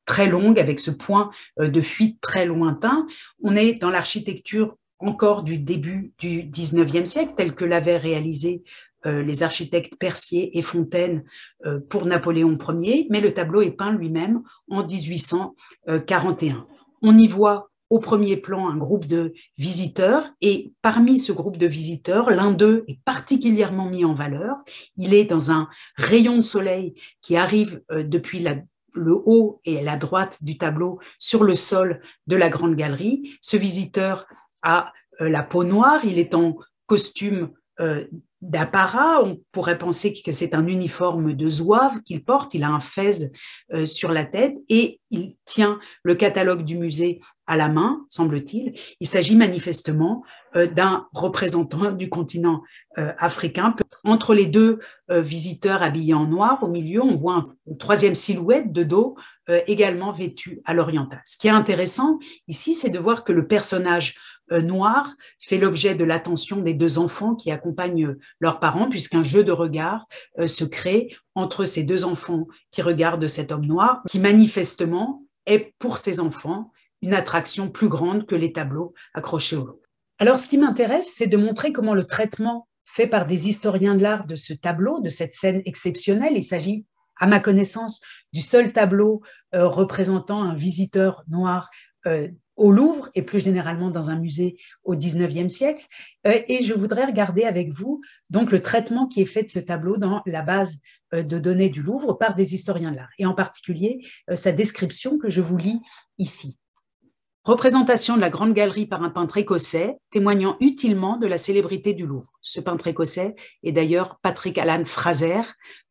très longue, avec ce point euh, de fuite très lointain. On est dans l'architecture encore du début du 19e siècle, tel que l'avait réalisé euh, les architectes Percier et Fontaine euh, pour Napoléon Ier, mais le tableau est peint lui-même en 1841. On y voit au premier plan un groupe de visiteurs et parmi ce groupe de visiteurs, l'un d'eux est particulièrement mis en valeur. Il est dans un rayon de soleil qui arrive euh, depuis le haut et la droite du tableau sur le sol de la grande galerie. Ce visiteur a la peau noire, il est en costume d'apparat. On pourrait penser que c'est un uniforme de zouave qu'il porte. Il a un fez euh, sur la tête et il tient le catalogue du musée à la main, semble-t-il. Il s'agit manifestement euh, d'un représentant du continent euh, africain. Entre les deux visiteurs habillés en noir, au milieu, on voit une troisième silhouette de dos également vêtue à l'oriental. Ce qui est intéressant ici, c'est de voir que le personnage noir fait l'objet de l'attention des deux enfants qui accompagnent leurs parents, puisqu'un jeu de regard se crée entre ces deux enfants qui regardent cet homme noir, qui manifestement est pour ces enfants une attraction plus grande que les tableaux accrochés au lot. Alors, ce qui m'intéresse, c'est de montrer comment le traitement fait par des historiens de l'art de ce tableau, de cette scène exceptionnelle, il s'agit, à ma connaissance, du seul tableau euh, représentant un visiteur noir euh, au Louvre et plus généralement dans un musée au XIXe siècle. Euh, et je voudrais regarder avec vous donc le traitement qui est fait de ce tableau dans la base de données du Louvre par des historiens de l'art, et en particulier sa description que je vous lis ici. Représentation de la Grande Galerie par un peintre écossais, témoignant utilement de la célébrité du Louvre. Ce peintre écossais est d'ailleurs Patrick Alan Fraser,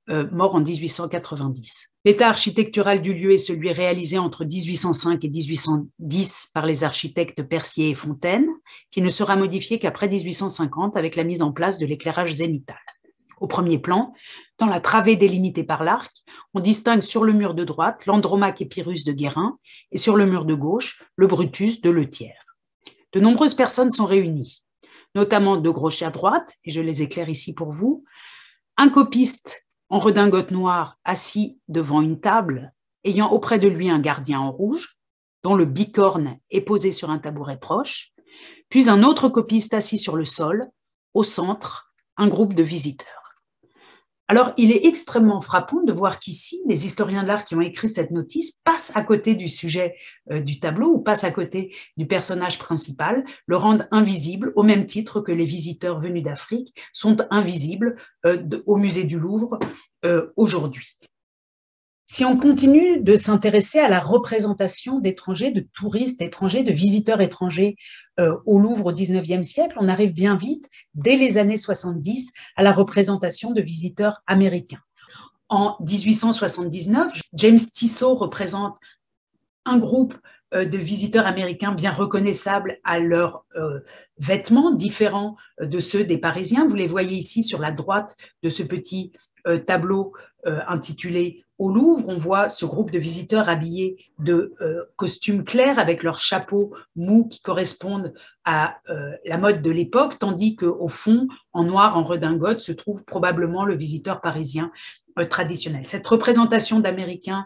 euh, mort en 1890. L'état architectural du lieu est celui réalisé entre 1805 et 1810 par les architectes Percier et Fontaine, qui ne sera modifié qu'après 1850 avec la mise en place de l'éclairage zénital. Au premier plan, dans la travée délimitée par l'arc, on distingue sur le mur de droite l'Andromaque et Pyrrhus de Guérin et sur le mur de gauche le Brutus de Letière. De nombreuses personnes sont réunies, notamment de gauche à droite, et je les éclaire ici pour vous, un copiste en redingote noire assis devant une table, ayant auprès de lui un gardien en rouge, dont le bicorne est posé sur un tabouret proche, puis un autre copiste assis sur le sol, au centre, un groupe de visiteurs. Alors, il est extrêmement frappant de voir qu'ici, les historiens de l'art qui ont écrit cette notice passent à côté du sujet euh, du tableau ou passent à côté du personnage principal, le rendent invisible au même titre que les visiteurs venus d'Afrique sont invisibles euh, au musée du Louvre euh, aujourd'hui. Si on continue de s'intéresser à la représentation d'étrangers, de touristes étrangers, de visiteurs étrangers euh, au Louvre au XIXe siècle, on arrive bien vite, dès les années 70, à la représentation de visiteurs américains. En 1879, James Tissot représente un groupe euh, de visiteurs américains bien reconnaissables à leurs euh, vêtements différents de ceux des Parisiens. Vous les voyez ici sur la droite de ce petit tableau intitulé au Louvre, on voit ce groupe de visiteurs habillés de euh, costumes clairs avec leurs chapeaux mous qui correspondent à euh, la mode de l'époque, tandis qu'au fond, en noir, en redingote, se trouve probablement le visiteur parisien euh, traditionnel. Cette représentation d'Américains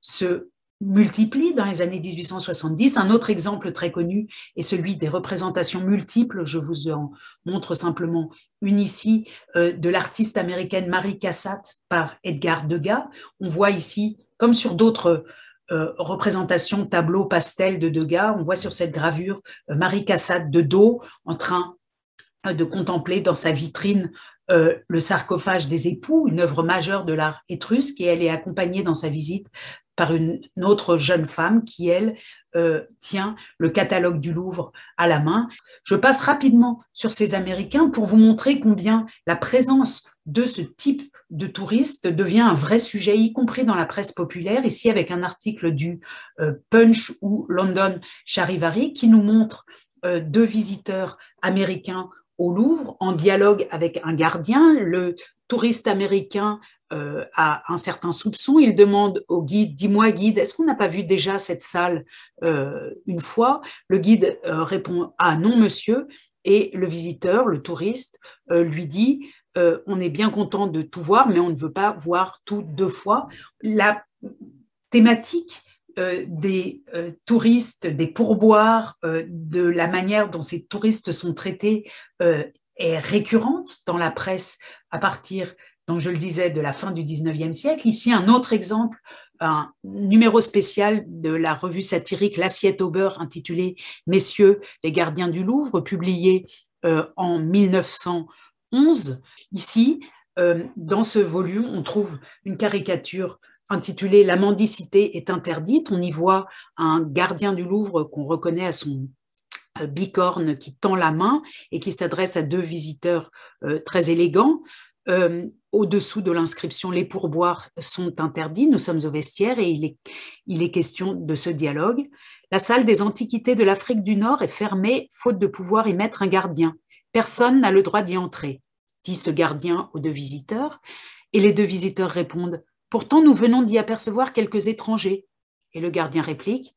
se multiplie dans les années 1870. Un autre exemple très connu est celui des représentations multiples. Je vous en montre simplement une ici euh, de l'artiste américaine Marie Cassatt par Edgar Degas. On voit ici, comme sur d'autres euh, représentations tableaux pastel de Degas, on voit sur cette gravure euh, Marie Cassatt de dos en train de contempler dans sa vitrine le sarcophage des époux, une œuvre majeure de l'art étrusque, et elle est accompagnée dans sa visite par une autre jeune femme qui, elle, euh, tient le catalogue du Louvre à la main. Je passe rapidement sur ces Américains pour vous montrer combien la présence de ce type de touristes devient un vrai sujet, y compris dans la presse populaire, ici avec un article du euh, Punch ou London Charivari qui nous montre euh, deux visiteurs américains au Louvre en dialogue avec un gardien. Le touriste américain euh, a un certain soupçon, il demande au guide, dis-moi guide, est-ce qu'on n'a pas vu déjà cette salle euh, une fois? Le guide euh, répond, ah non monsieur, et le visiteur, le touriste, lui dit, on est bien content de tout voir, mais on ne veut pas voir tout deux fois. La thématique des touristes, des pourboires, de la manière dont ces touristes sont traités est récurrente dans la presse à partir donc je le disais, de la fin du 19e siècle. Ici, un autre exemple, un numéro spécial de la revue satirique L'Assiette au beurre intitulé Messieurs les gardiens du Louvre, publié euh, en 1911. Ici, euh, dans ce volume, on trouve une caricature intitulée La mendicité est interdite. On y voit un gardien du Louvre qu'on reconnaît à son euh, bicorne qui tend la main et qui s'adresse à deux visiteurs très élégants. Au-dessous de l'inscription Les pourboires sont interdits, nous sommes au vestiaire et il est, il est question de ce dialogue. La salle des antiquités de l'Afrique du Nord est fermée faute de pouvoir y mettre un gardien. Personne n'a le droit d'y entrer, dit ce gardien aux deux visiteurs. Et les deux visiteurs répondent Pourtant, nous venons d'y apercevoir quelques étrangers. Et le gardien réplique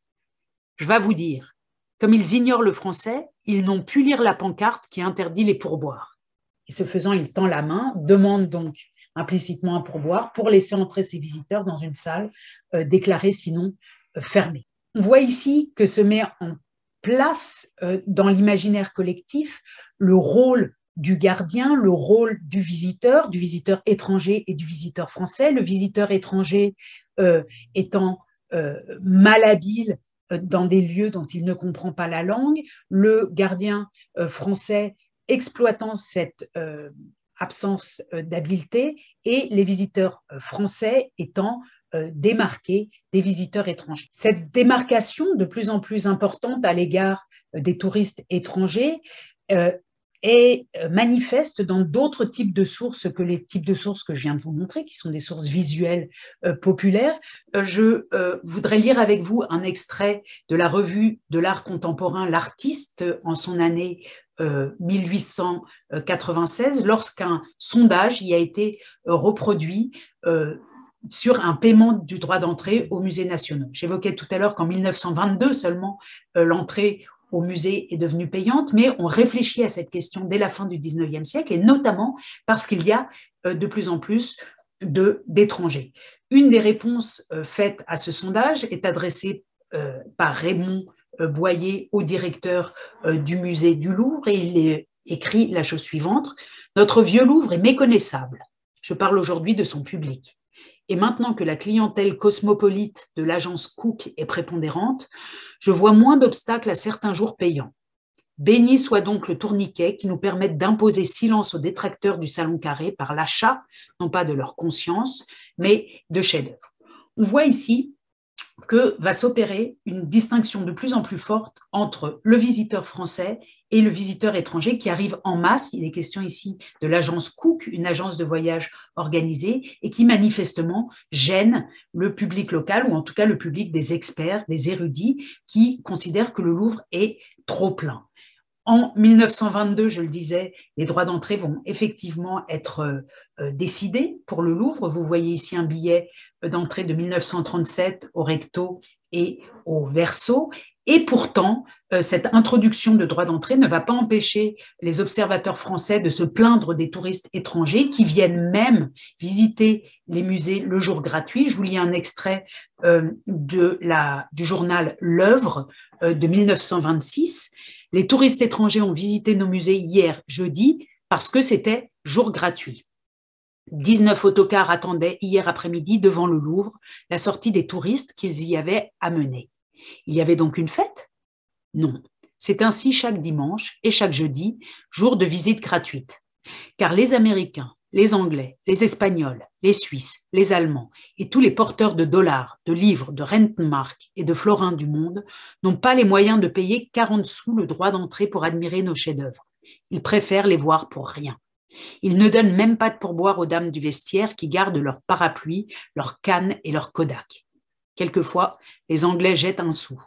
Je vais vous dire Comme ils ignorent le français, ils n'ont pu lire la pancarte qui interdit les pourboires. Et ce faisant, il tend la main, demande donc implicitement un pourboire pour laisser entrer ses visiteurs dans une salle euh, déclarée sinon euh, fermée. On voit ici que se met en place euh, dans l'imaginaire collectif le rôle du gardien, le rôle du visiteur, du visiteur étranger et du visiteur français. Le visiteur étranger étant malhabile dans des lieux dont il ne comprend pas la langue, le gardien français exploitant cette absence euh, d'habileté et les visiteurs euh, français étant euh, démarqués des visiteurs étrangers. Cette démarcation de plus en plus importante à l'égard des touristes étrangers est manifeste dans d'autres types de sources que les types de sources que je viens de vous montrer, qui sont des sources visuelles populaires. je voudrais lire avec vous un extrait de la revue de l'art contemporain L'artiste en son année 1896 euh, lorsqu'un sondage y a été euh, reproduit euh, sur un paiement du droit d'entrée au musée national. J'évoquais tout à l'heure qu'en 1922 seulement l'entrée au musée est devenue payante, mais on réfléchit à cette question dès la fin du 19e siècle, et notamment parce qu'il y a de plus en plus d'étrangers. Une des réponses faites à ce sondage est adressée par Raymond euh, Boyer au directeur euh, du musée du Louvre et il écrit la chose suivante Notre vieux Louvre est méconnaissable. Je parle aujourd'hui de son public. Et maintenant que la clientèle cosmopolite de l'agence Cook est prépondérante, je vois moins d'obstacles à certains jours payants. Béni soit donc le tourniquet qui nous permette d'imposer silence aux détracteurs du salon carré par l'achat, non pas de leur conscience, mais de chefs-d'œuvre. On voit ici que va s'opérer une distinction de plus en plus forte entre le visiteur français et le visiteur étranger qui arrive en masse. Il est question ici de l'agence Cook, une agence de voyage organisée, et qui manifestement gêne le public local, ou en tout cas le public des experts, des érudits, qui considèrent que le Louvre est trop plein. En 1922, je le disais, les droits d'entrée vont effectivement être euh, décidés pour le Louvre. Vous voyez ici un billet d'entrée de 1937 au recto et au verso. Et pourtant, euh, cette introduction de droits d'entrée ne va pas empêcher les observateurs français de se plaindre des touristes étrangers qui viennent même visiter les musées le jour gratuit. Je vous lis un extrait euh, du journal L'œuvre de 1926. Les touristes étrangers ont visité nos musées hier, jeudi, parce que c'était jour gratuit. 19 autocars attendaient hier après-midi devant le Louvre la sortie des touristes qu'ils y avaient amenés. Il y avait donc une fête? Non. C'est ainsi chaque dimanche et chaque jeudi, jour de visite gratuite. Car les Américains, les Anglais, les Espagnols, les Suisses, les Allemands et tous les porteurs de dollars, de livres, de Rentenmark et de florins du monde n'ont pas les moyens de payer 40 sous le droit d'entrée pour admirer nos chefs-d'œuvre. Ils préfèrent les voir pour rien. Ils ne donnent même pas de pourboire aux dames du vestiaire qui gardent leurs parapluies, leurs cannes et leurs Kodak. Quelquefois, les Anglais jettent un sou.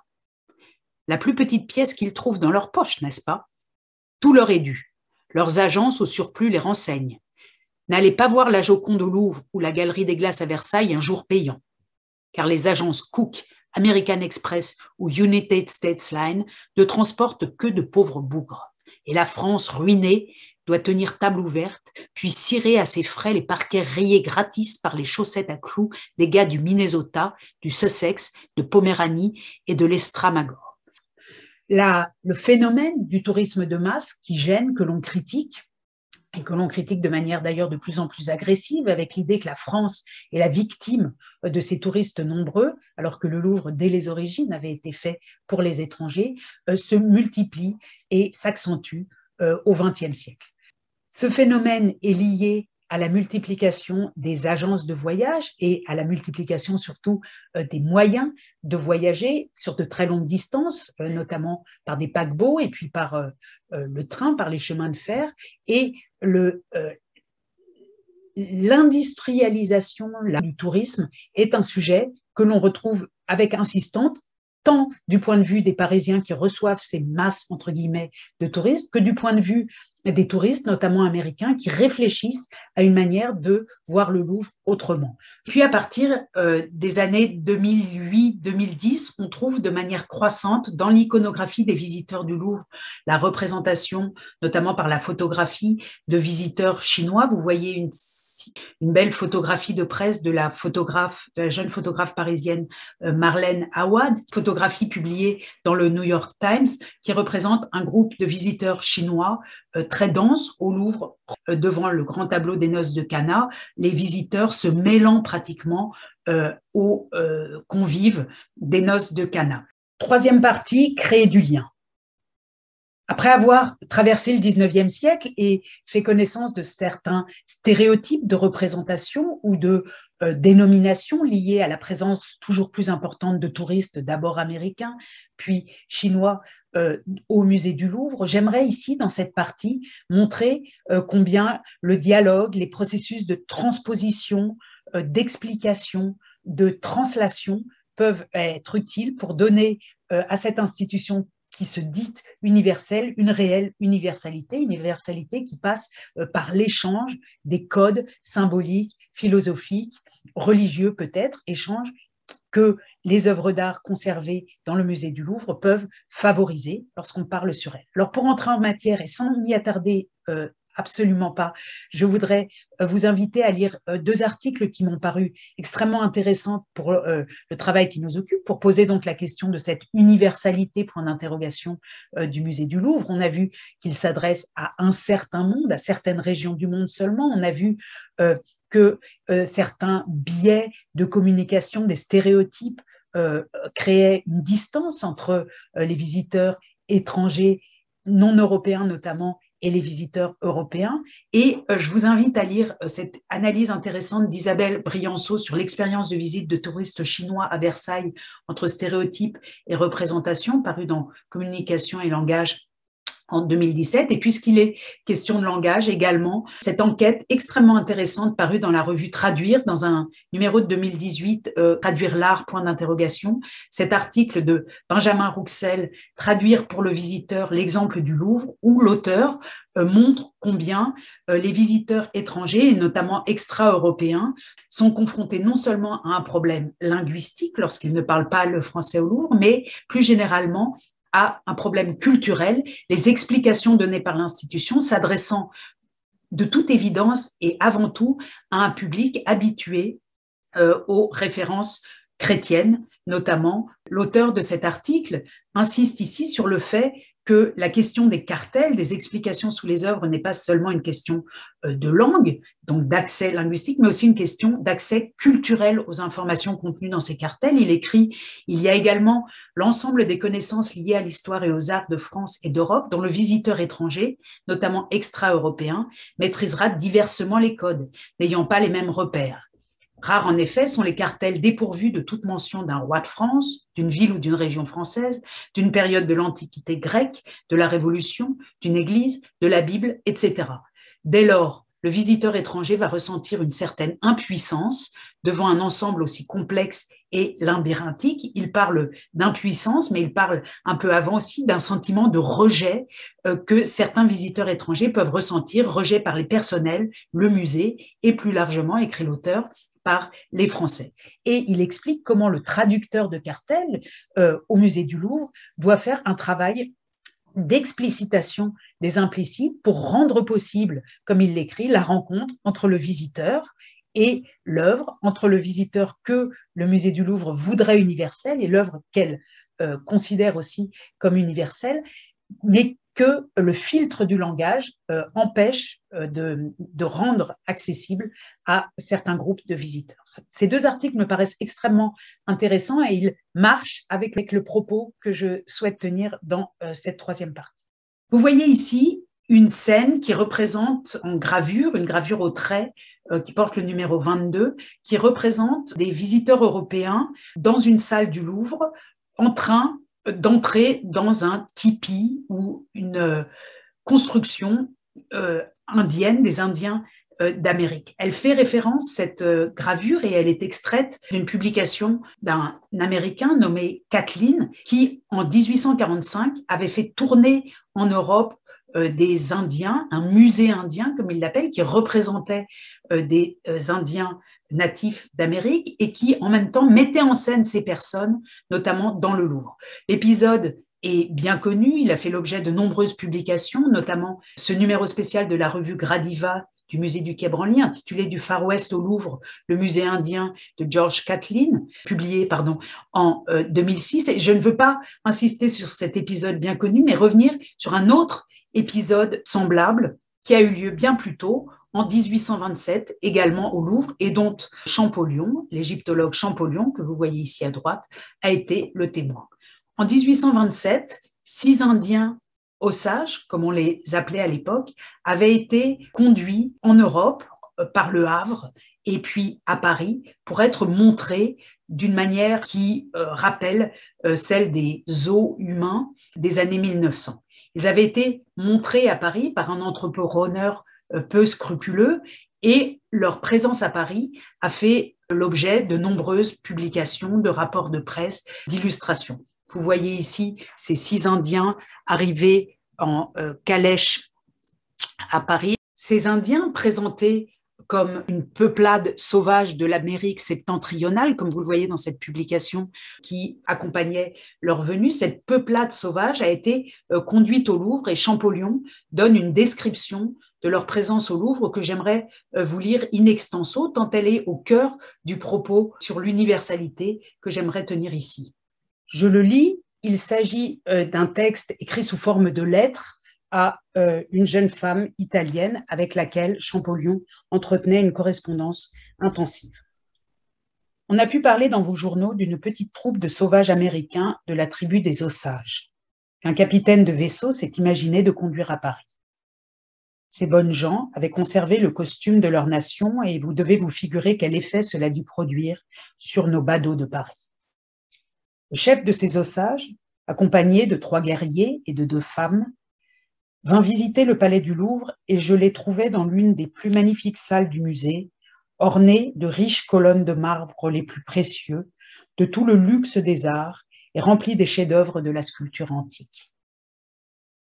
La plus petite pièce qu'ils trouvent dans leur poche, n'est-ce pas? Tout leur est dû. Leurs agences au surplus les renseignent. N'allez pas voir la Joconde au Louvre ou la Galerie des Glaces à Versailles un jour payant, car les agences Cook, American Express ou United States Line ne transportent que de pauvres bougres. Et la France ruinée doit tenir table ouverte, puis cirer à ses frais les parquets rayés gratis par les chaussettes à clous des gars du Minnesota, du Sussex, de Poméranie et de l'Estramagor. le phénomène du tourisme de masse qui gêne, que l'on critique, et que l'on critique de manière d'ailleurs de plus en plus agressive, avec l'idée que la France est la victime de ces touristes nombreux, alors que le Louvre, dès les origines, avait été fait pour les étrangers, euh, se multiplie et s'accentue euh, au XXe siècle. Ce phénomène est lié à la multiplication des agences de voyage et à la multiplication surtout euh, des moyens de voyager sur de très longues distances, euh, notamment par des paquebots et puis par euh, le train, par les chemins de fer. Et l'industrialisation du tourisme est un sujet que l'on retrouve avec insistance tant du point de vue des Parisiens qui reçoivent ces masses, entre de touristes, que du point de vue des touristes, notamment américains, qui réfléchissent à une manière de voir le Louvre autrement. Puis à partir euh, des années 2008-2010, on trouve de manière croissante dans l'iconographie des visiteurs du Louvre la représentation, notamment par la photographie de visiteurs chinois. Vous voyez une une belle photographie de presse de la jeune photographe parisienne euh, Marlène Awad, photographie publiée dans le New York Times, qui représente un groupe de visiteurs chinois euh, très dense au Louvre, euh, devant le grand tableau des noces de Cana, les visiteurs se mêlant pratiquement aux convives des noces de Cana. Troisième partie, créer du lien. Après avoir traversé le 19e siècle et fait connaissance de certains stéréotypes de représentation ou de euh, dénominations liées à la présence toujours plus importante de touristes, d'abord américains, puis chinois, euh, au musée du Louvre, j'aimerais ici, dans cette partie, montrer euh, combien le dialogue, les processus de transposition, d'explication, de translation peuvent être utiles pour donner à cette institution qui se dit universelle, une réelle universalité, universalité qui passe euh, par l'échange des codes symboliques, philosophiques, religieux peut-être, échanges que les œuvres d'art conservées dans le musée du Louvre peuvent favoriser lorsqu'on parle sur elles. Alors pour entrer en matière et sans m'y attarder euh, absolument pas. Je voudrais euh, vous inviter à lire euh, deux articles qui m'ont paru extrêmement intéressants pour euh, le travail qui nous occupe, pour poser donc la question de cette universalité, point d'interrogation, du musée du Louvre. On a vu qu'il s'adresse à un certain monde, à certaines régions du monde seulement. On a vu que certains biais de communication, des stéréotypes, créaient une distance entre les visiteurs étrangers non européens notamment et les visiteurs européens. Et euh, je vous invite à lire euh, cette analyse intéressante d'Isabelle Brianceau sur l'expérience de visite de touristes chinois à Versailles entre stéréotypes et représentations, paru dans Communication et langage en 2017. Et puisqu'il est question de langage également, cette enquête extrêmement intéressante parue dans la revue Traduire, dans un numéro de 2018, euh, Traduire l'art, point d'interrogation, cet article de Benjamin Rouxel, Traduire pour le visiteur l'exemple du Louvre, où l'auteur euh, montre combien euh, les visiteurs étrangers, et notamment extra-européens, sont confrontés non seulement à un problème linguistique lorsqu'ils ne parlent pas le français au Louvre, mais plus généralement à un problème culturel, les explications données par l'institution s'adressant de toute évidence et avant tout à un public habitué euh, aux références chrétiennes, notamment. L'auteur de cet article insiste ici sur le fait que la question des cartels, des explications sous les œuvres n'est pas seulement une question euh, de langue, donc d'accès linguistique, mais aussi une question d'accès culturel aux informations contenues dans ces cartels. Il écrit, il y a également l'ensemble des connaissances liées à l'histoire et aux arts de France et d'Europe, dont le visiteur étranger, notamment extra-européen, maîtrisera diversement les codes, n'ayant pas les mêmes repères. Rares en effet sont les cartels dépourvus de toute mention d'un roi de France, d'une ville ou d'une région française, d'une période de l'Antiquité grecque, de la Révolution, d'une Église, de la Bible, etc. Dès lors, le visiteur étranger va ressentir une certaine impuissance devant un ensemble aussi complexe et labyrinthique. Il parle d'impuissance, mais il parle un peu avant aussi d'un sentiment de rejet euh, que certains visiteurs étrangers peuvent ressentir, rejet par les personnels, le musée et plus largement, écrit l'auteur, par les Français. Et il explique comment le traducteur de cartel euh, au musée du Louvre doit faire un travail d'explicitation des implicites pour rendre possible, comme il l'écrit, la rencontre entre le visiteur et l'œuvre, entre le visiteur que le musée du Louvre voudrait universel et l'œuvre qu'elle euh, considère aussi comme universelle, mais que le filtre du langage euh, empêche euh, de, rendre accessible à certains groupes de visiteurs. Ces deux articles me paraissent extrêmement intéressants et ils marchent avec, le propos que je souhaite tenir dans euh, cette troisième partie. Vous voyez ici une scène qui représente en gravure, une gravure au trait qui porte le numéro 22, qui représente des visiteurs européens dans une salle du Louvre en train d'entrer dans un tipi ou une euh, construction euh, indienne, des Indiens euh, d'Amérique. Elle fait référence, cette gravure, et elle est extraite d'une publication d'un Américain nommé Kathleen, qui en 1845 avait fait tourner en Europe des Indiens, un musée indien, comme il l'appelle, qui représentait des Indiens natifs d'Amérique et qui, en même temps, mettait en scène ces personnes, notamment dans le Louvre. L'épisode est bien connu, il a fait l'objet de nombreuses publications, notamment ce numéro spécial de la revue Gradiva du musée du Quai Branly, intitulé Du Far West au Louvre, le musée indien de George Catlin, publié pardon, en 2006. Euh, Et je ne veux pas insister sur cet épisode bien connu, mais revenir sur un autre épisode semblable qui a eu lieu bien plus tôt, en 1827, également au Louvre, et dont Champollion, l'égyptologue Champollion, que vous voyez ici à droite, a été le témoin. En 1827, six Indiens Osages, comme on les appelait à l'époque, avaient été conduits en Europe euh, par le Havre et puis à Paris pour être montrés d'une manière qui euh, rappelle euh, celle des zoos humains des années 1900. Ils avaient été montrés à Paris par un entrepreneur peu scrupuleux et leur présence à Paris a fait l'objet de nombreuses publications, de rapports de presse, d'illustrations. Vous voyez ici ces six Indiens arrivés en euh, calèche à Paris. Ces Indiens présentés comme une peuplade sauvage de l'Amérique septentrionale, comme vous le voyez dans cette publication qui accompagnait leur venue. Cette peuplade sauvage a été euh, conduite au Louvre et Champollion donne une description de leur présence au Louvre que j'aimerais euh, vous lire in extenso, tant elle est au cœur du propos sur l'universalité que j'aimerais tenir ici. Je le lis, il s'agit euh, d'un texte écrit sous forme de lettre à euh, une jeune femme italienne avec laquelle Champollion entretenait une correspondance intensive. On a pu parler dans vos journaux d'une petite troupe de sauvages américains de la tribu des Osages, qu'un capitaine de vaisseau s'est imaginé de conduire à Paris. Ces bonnes gens avaient conservé le costume de leur nation et vous devez vous figurer quel effet cela dut produire sur nos badauds de Paris. Le chef de ces osages, accompagné de trois guerriers et de deux femmes, vint visiter le palais du Louvre et je l'ai trouvé dans l'une des plus magnifiques salles du musée, ornée de riches colonnes de marbre les plus précieux, de tout le luxe des arts et remplie des chefs-d'œuvre de la sculpture antique.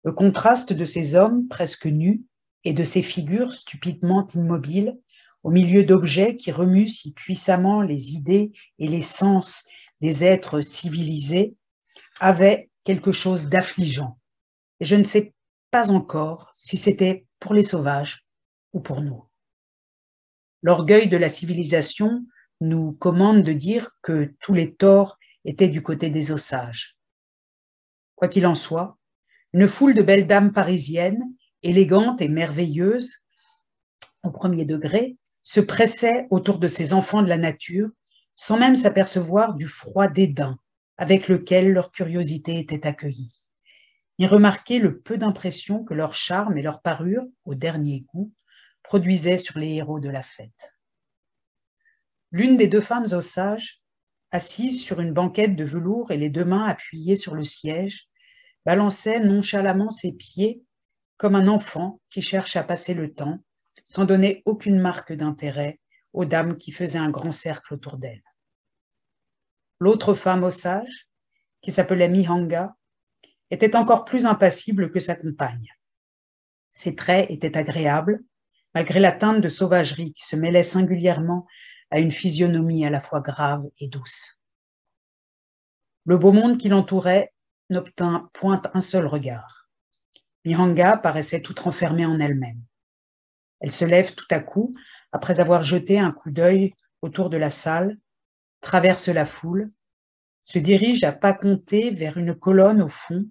Le contraste de ces hommes presque nus et de ces figures stupidement immobiles, au milieu d'objets qui remuent si puissamment les idées et les sens des êtres civilisés avait quelque chose d'affligeant. Et je ne sais pas encore si c'était pour les sauvages ou pour nous. L'orgueil de la civilisation nous commande de dire que tous les torts étaient du côté des osages. Quoi qu'il en soit, une foule de belles dames parisiennes, élégantes et merveilleuses, au premier degré, se pressait autour de ces enfants de la nature sans même s'apercevoir du froid dédain avec lequel leur curiosité était accueillie, ni remarquer le peu d'impression que leur charme et leur parure, au dernier goût, produisaient sur les héros de la fête. L'une des deux femmes sages, assise sur une banquette de velours et les deux mains appuyées sur le siège, balançait nonchalamment ses pieds comme un enfant qui cherche à passer le temps, sans donner aucune marque d'intérêt aux dames qui faisaient un grand cercle autour d'elle. L'autre femme osage, qui s'appelait Mihanga, était encore plus impassible que sa compagne. Ses traits étaient agréables, malgré la teinte de sauvagerie qui se mêlait singulièrement à une physionomie à la fois grave et douce. Le beau monde qui l'entourait n'obtint point un seul regard. Mihanga paraissait tout renfermée en elle-même. Elle se lève tout à coup après avoir jeté un coup d'œil autour de la salle, traverse la foule, se dirige à pas comptés vers une colonne au fond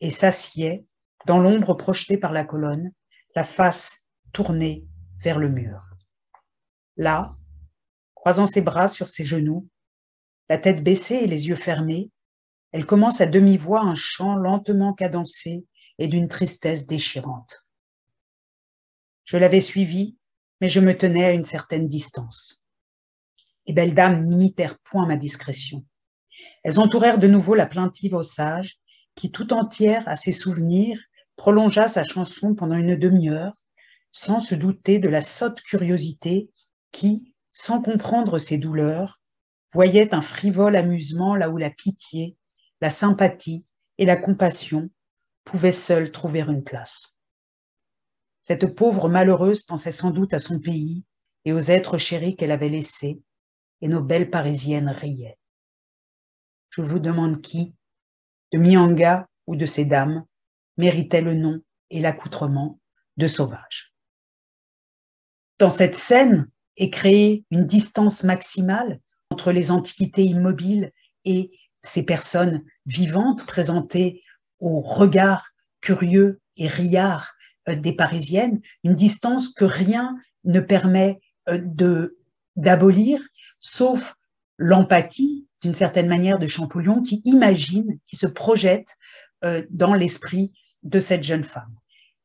et s'assied dans l'ombre projetée par la colonne, la face tournée vers le mur. Là, croisant ses bras sur ses genoux, la tête baissée et les yeux fermés, elle commence à demi-voix un chant lentement cadencé et d'une tristesse déchirante. Je l'avais suivie mais je me tenais à une certaine distance. Les belles dames n'imitèrent point ma discrétion. Elles entourèrent de nouveau la plaintive au sage, qui tout entière à ses souvenirs prolongea sa chanson pendant une demi-heure, sans se douter de la sotte curiosité qui, sans comprendre ses douleurs, voyait un frivole amusement là où la pitié, la sympathie et la compassion pouvaient seules trouver une place. Cette pauvre malheureuse pensait sans doute à son pays et aux êtres chéris qu'elle avait laissés, et nos belles Parisiennes riaient. Je vous demande qui, de Mianga ou de ces dames, méritait le nom et l'accoutrement de sauvage. Dans cette scène est créée une distance maximale entre les antiquités immobiles et ces personnes vivantes présentées au regard curieux et riard euh, des Parisiennes, une distance que rien ne permet euh, d'abolir, sauf l'empathie, d'une certaine manière, de Champollion, qui imagine, qui se projette euh, dans l'esprit de cette jeune femme.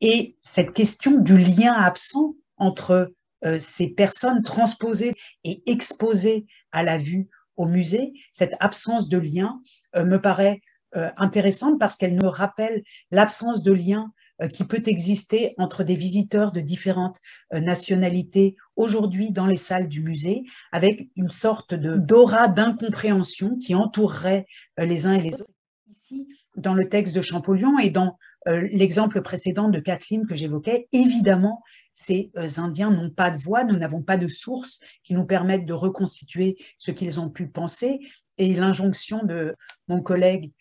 Et cette question du lien absent entre ces personnes transposées et exposées à la vue au musée, cette absence de lien me paraît intéressante parce qu'elle nous rappelle l'absence de lien euh, qui peut exister entre des visiteurs de différentes euh, nationalités aujourd'hui dans les salles du musée, avec une sorte de d'aura d'incompréhension qui entourerait euh, les uns et les autres. Ici, dans le texte de Champollion et dans l'exemple précédent de Kathleen que j'évoquais, évidemment, ces Indiens n'ont pas de voix, nous n'avons pas de sources qui nous permettent de reconstituer ce qu'ils ont pu penser. Et l'injonction de mon collègue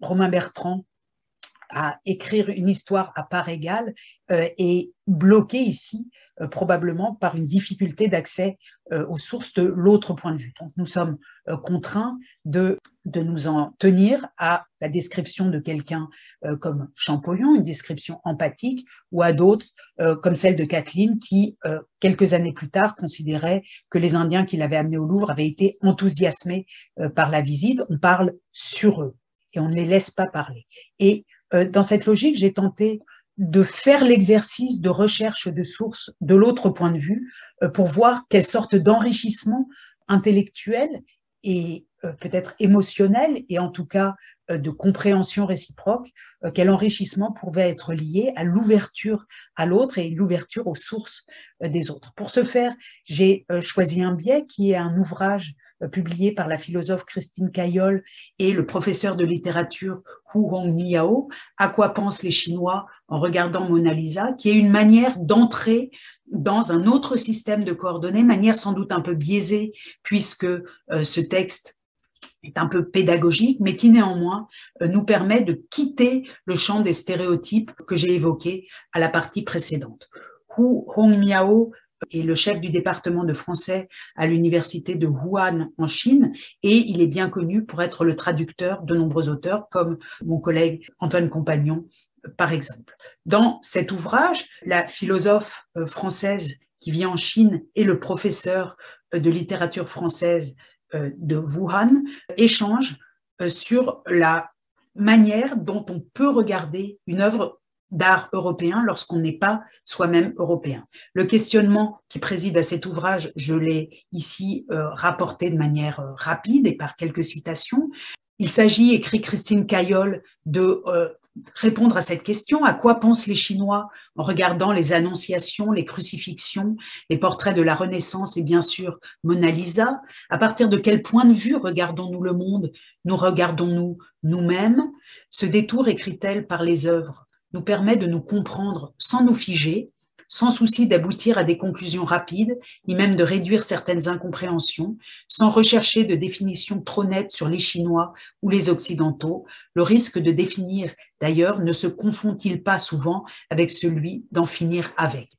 Romain Bertrand à écrire une histoire à part égale euh, est bloqué ici euh, probablement par une difficulté d'accès euh, aux sources de l'autre point de vue. Donc nous sommes contraints de, de nous en tenir à la description de quelqu'un comme Champollion, une description empathique, ou à d'autres comme celle de Kathleen qui, quelques années plus tard, considérait que les Indiens qui l'avaient amené au Louvre avaient été enthousiasmés par la visite. On parle sur eux et on ne les laisse pas parler. Et euh, dans cette logique, j'ai tenté de faire l'exercice de recherche de sources de l'autre point de vue euh, pour voir quelle sorte d'enrichissement intellectuel et euh, peut-être émotionnel et en tout cas de compréhension réciproque, quel enrichissement pouvait être lié à l'ouverture à l'autre et l'ouverture aux sources des autres. Pour ce faire, j'ai choisi un biais qui est un ouvrage publié par la philosophe Christine Caillol et le professeur de littérature Hu Hong Miao, À quoi pensent les Chinois en regardant Mona Lisa, qui est une manière d'entrer dans un autre système de coordonnées, manière sans doute un peu biaisée, puisque euh, ce texte est un peu pédagogique, mais qui néanmoins euh, nous permet de quitter le champ des stéréotypes que j'ai évoqués à la partie précédente. Hu Hong Miao est le chef du département de français à l'université de Wuhan en Chine et il est bien connu pour être le traducteur de nombreux auteurs comme mon collègue Antoine Compagnon par exemple. Dans cet ouvrage, la philosophe euh, française qui vit en Chine et le professeur euh, de littérature française euh, de Wuhan échangent sur la manière dont on peut regarder une œuvre d'art européen lorsqu'on n'est pas soi-même européen. Le questionnement qui préside à cet ouvrage, je l'ai ici euh, rapporté de manière euh, rapide et par quelques citations. Il s'agit, écrit Christine Caillol, de euh, répondre à cette question. À quoi pensent les Chinois en regardant les annonciations, les crucifixions, les portraits de la Renaissance et bien sûr Mona Lisa? À partir de quel point de vue regardons-nous le monde? Nous regardons-nous nous-mêmes? Ce détour, écrit-elle, par les œuvres nous permet de nous comprendre sans nous figer, sans souci d'aboutir à des conclusions rapides, ni même de réduire certaines incompréhensions, sans rechercher de définition trop nette sur les Chinois ou les Occidentaux. Le risque de définir, d'ailleurs, ne se confond-il pas souvent avec celui d'en finir avec?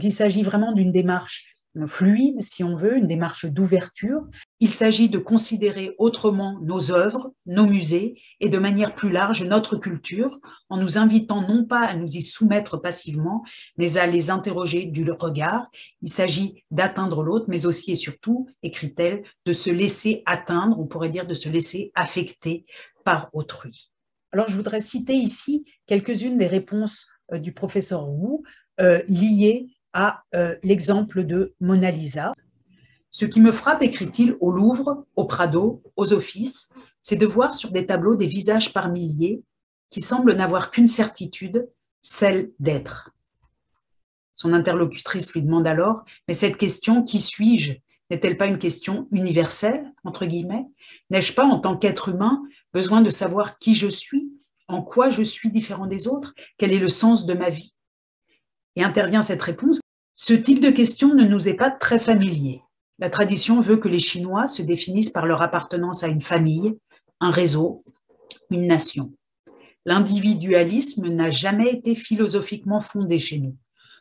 Il s'agit vraiment d'une démarche fluide, si on veut, une démarche d'ouverture. Il s'agit de considérer autrement nos œuvres, nos musées et de manière plus large notre culture, en nous invitant non pas à nous y soumettre passivement, mais à les interroger du regard. Il s'agit d'atteindre l'autre, mais aussi et surtout, écrit-elle, de se laisser atteindre, on pourrait dire de se laisser affecter par autrui. Alors je voudrais citer ici quelques-unes des réponses euh, du professeur Wu euh, liées à euh, l'exemple de Mona Lisa. Ce qui me frappe, écrit-il, au Louvre, au Prado, aux offices, c'est de voir sur des tableaux des visages par milliers qui semblent n'avoir qu'une certitude, celle d'être. Son interlocutrice lui demande alors, mais cette question, qui suis-je? N'est-elle pas une question universelle, entre guillemets? N'ai-je pas, en tant qu'être humain, besoin de savoir qui je suis, en quoi je suis différent des autres, quel est le sens de ma vie? Et intervient cette réponse. Ce type de question ne nous est pas très familier. La tradition veut que les Chinois se définissent par leur appartenance à une famille, un réseau, une nation. L'individualisme n'a jamais été philosophiquement fondé chez nous,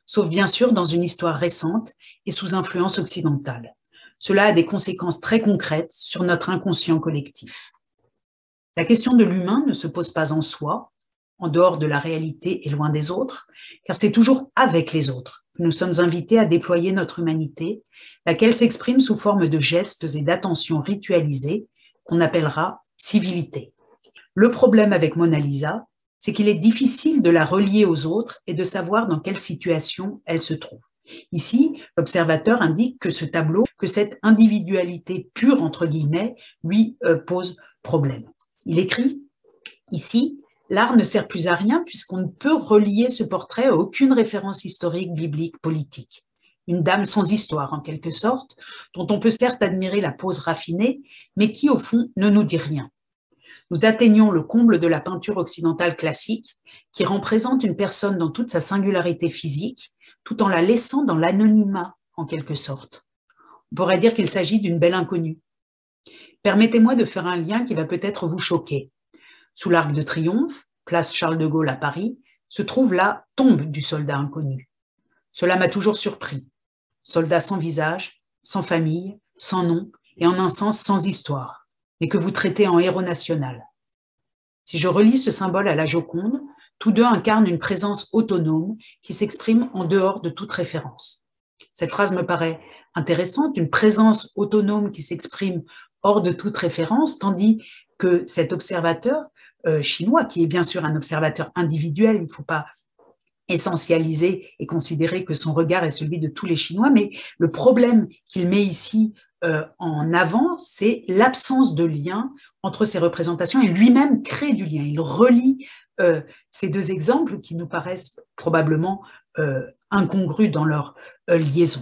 sauf bien sûr dans une histoire récente et sous influence occidentale. Cela a des conséquences très concrètes sur notre inconscient collectif. La question de l'humain ne se pose pas en soi, en dehors de la réalité et loin des autres, car c'est toujours avec les autres nous sommes invités à déployer notre humanité, laquelle s'exprime sous forme de gestes et d'attentions ritualisées qu'on appellera civilité. Le problème avec Mona Lisa, c'est qu'il est difficile de la relier aux autres et de savoir dans quelle situation elle se trouve. Ici, l'observateur indique que ce tableau, que cette individualité pure, entre guillemets, lui euh, pose problème. Il écrit ici, l'art ne sert plus à rien puisqu'on ne peut relier ce portrait à aucune référence historique, biblique, politique. Une dame sans histoire, en quelque sorte, dont on peut certes admirer la pose raffinée, mais qui, au fond, ne nous dit rien nous atteignons le comble de la peinture occidentale classique, qui représente une personne dans toute sa singularité physique, tout en la laissant dans l'anonymat, en quelque sorte. On pourrait dire qu'il s'agit d'une belle inconnue. Permettez-moi de faire un lien qui va peut-être vous choquer. Sous l'Arc de Triomphe, place Charles de Gaulle à Paris, se trouve la tombe du soldat inconnu. Cela m'a toujours surpris. Soldat sans visage, sans famille, sans nom et en un sens sans histoire mais que vous traitez en héros national. Si je relis ce symbole à la Joconde, tous deux incarnent une présence autonome qui s'exprime en dehors de toute référence. Cette phrase me paraît intéressante, une présence autonome qui s'exprime hors de toute référence, tandis que cet observateur chinois, qui est bien sûr un observateur individuel, il ne faut pas essentialiser et considérer que son regard est celui de tous les Chinois, mais le problème qu'il met ici euh, en avant, c'est l'absence de lien entre ces représentations et lui-même crée du lien. Il relie euh, ces deux exemples qui nous paraissent probablement euh, incongrus dans leur liaison.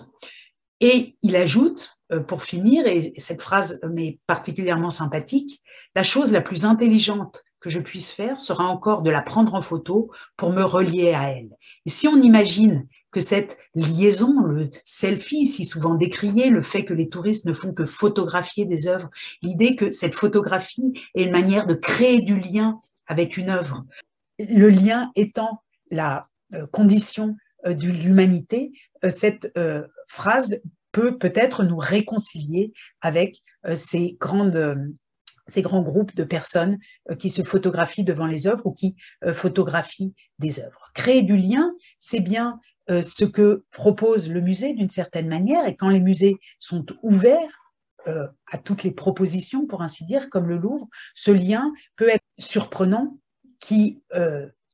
Et il ajoute, pour finir, et cette phrase m'est particulièrement sympathique, la chose la plus intelligente que je puisse faire sera encore de la prendre en photo pour me relier à elle. Et si on imagine que cette liaison, le selfie si souvent décrié, le fait que les touristes ne font que photographier des œuvres, l'idée que cette photographie est une manière de créer du lien avec une œuvre. Le lien étant la euh, condition euh, de l'humanité, euh, cette phrase peut peut-être nous réconcilier avec ces grandes ces grands groupes de personnes euh, qui se photographient devant les œuvres ou qui euh, photographient des œuvres. Créer du lien, c'est bien euh, ce que propose le musée d'une certaine manière, et quand les musées sont ouverts à toutes les propositions, pour ainsi dire, comme le Louvre, ce lien peut être surprenant qui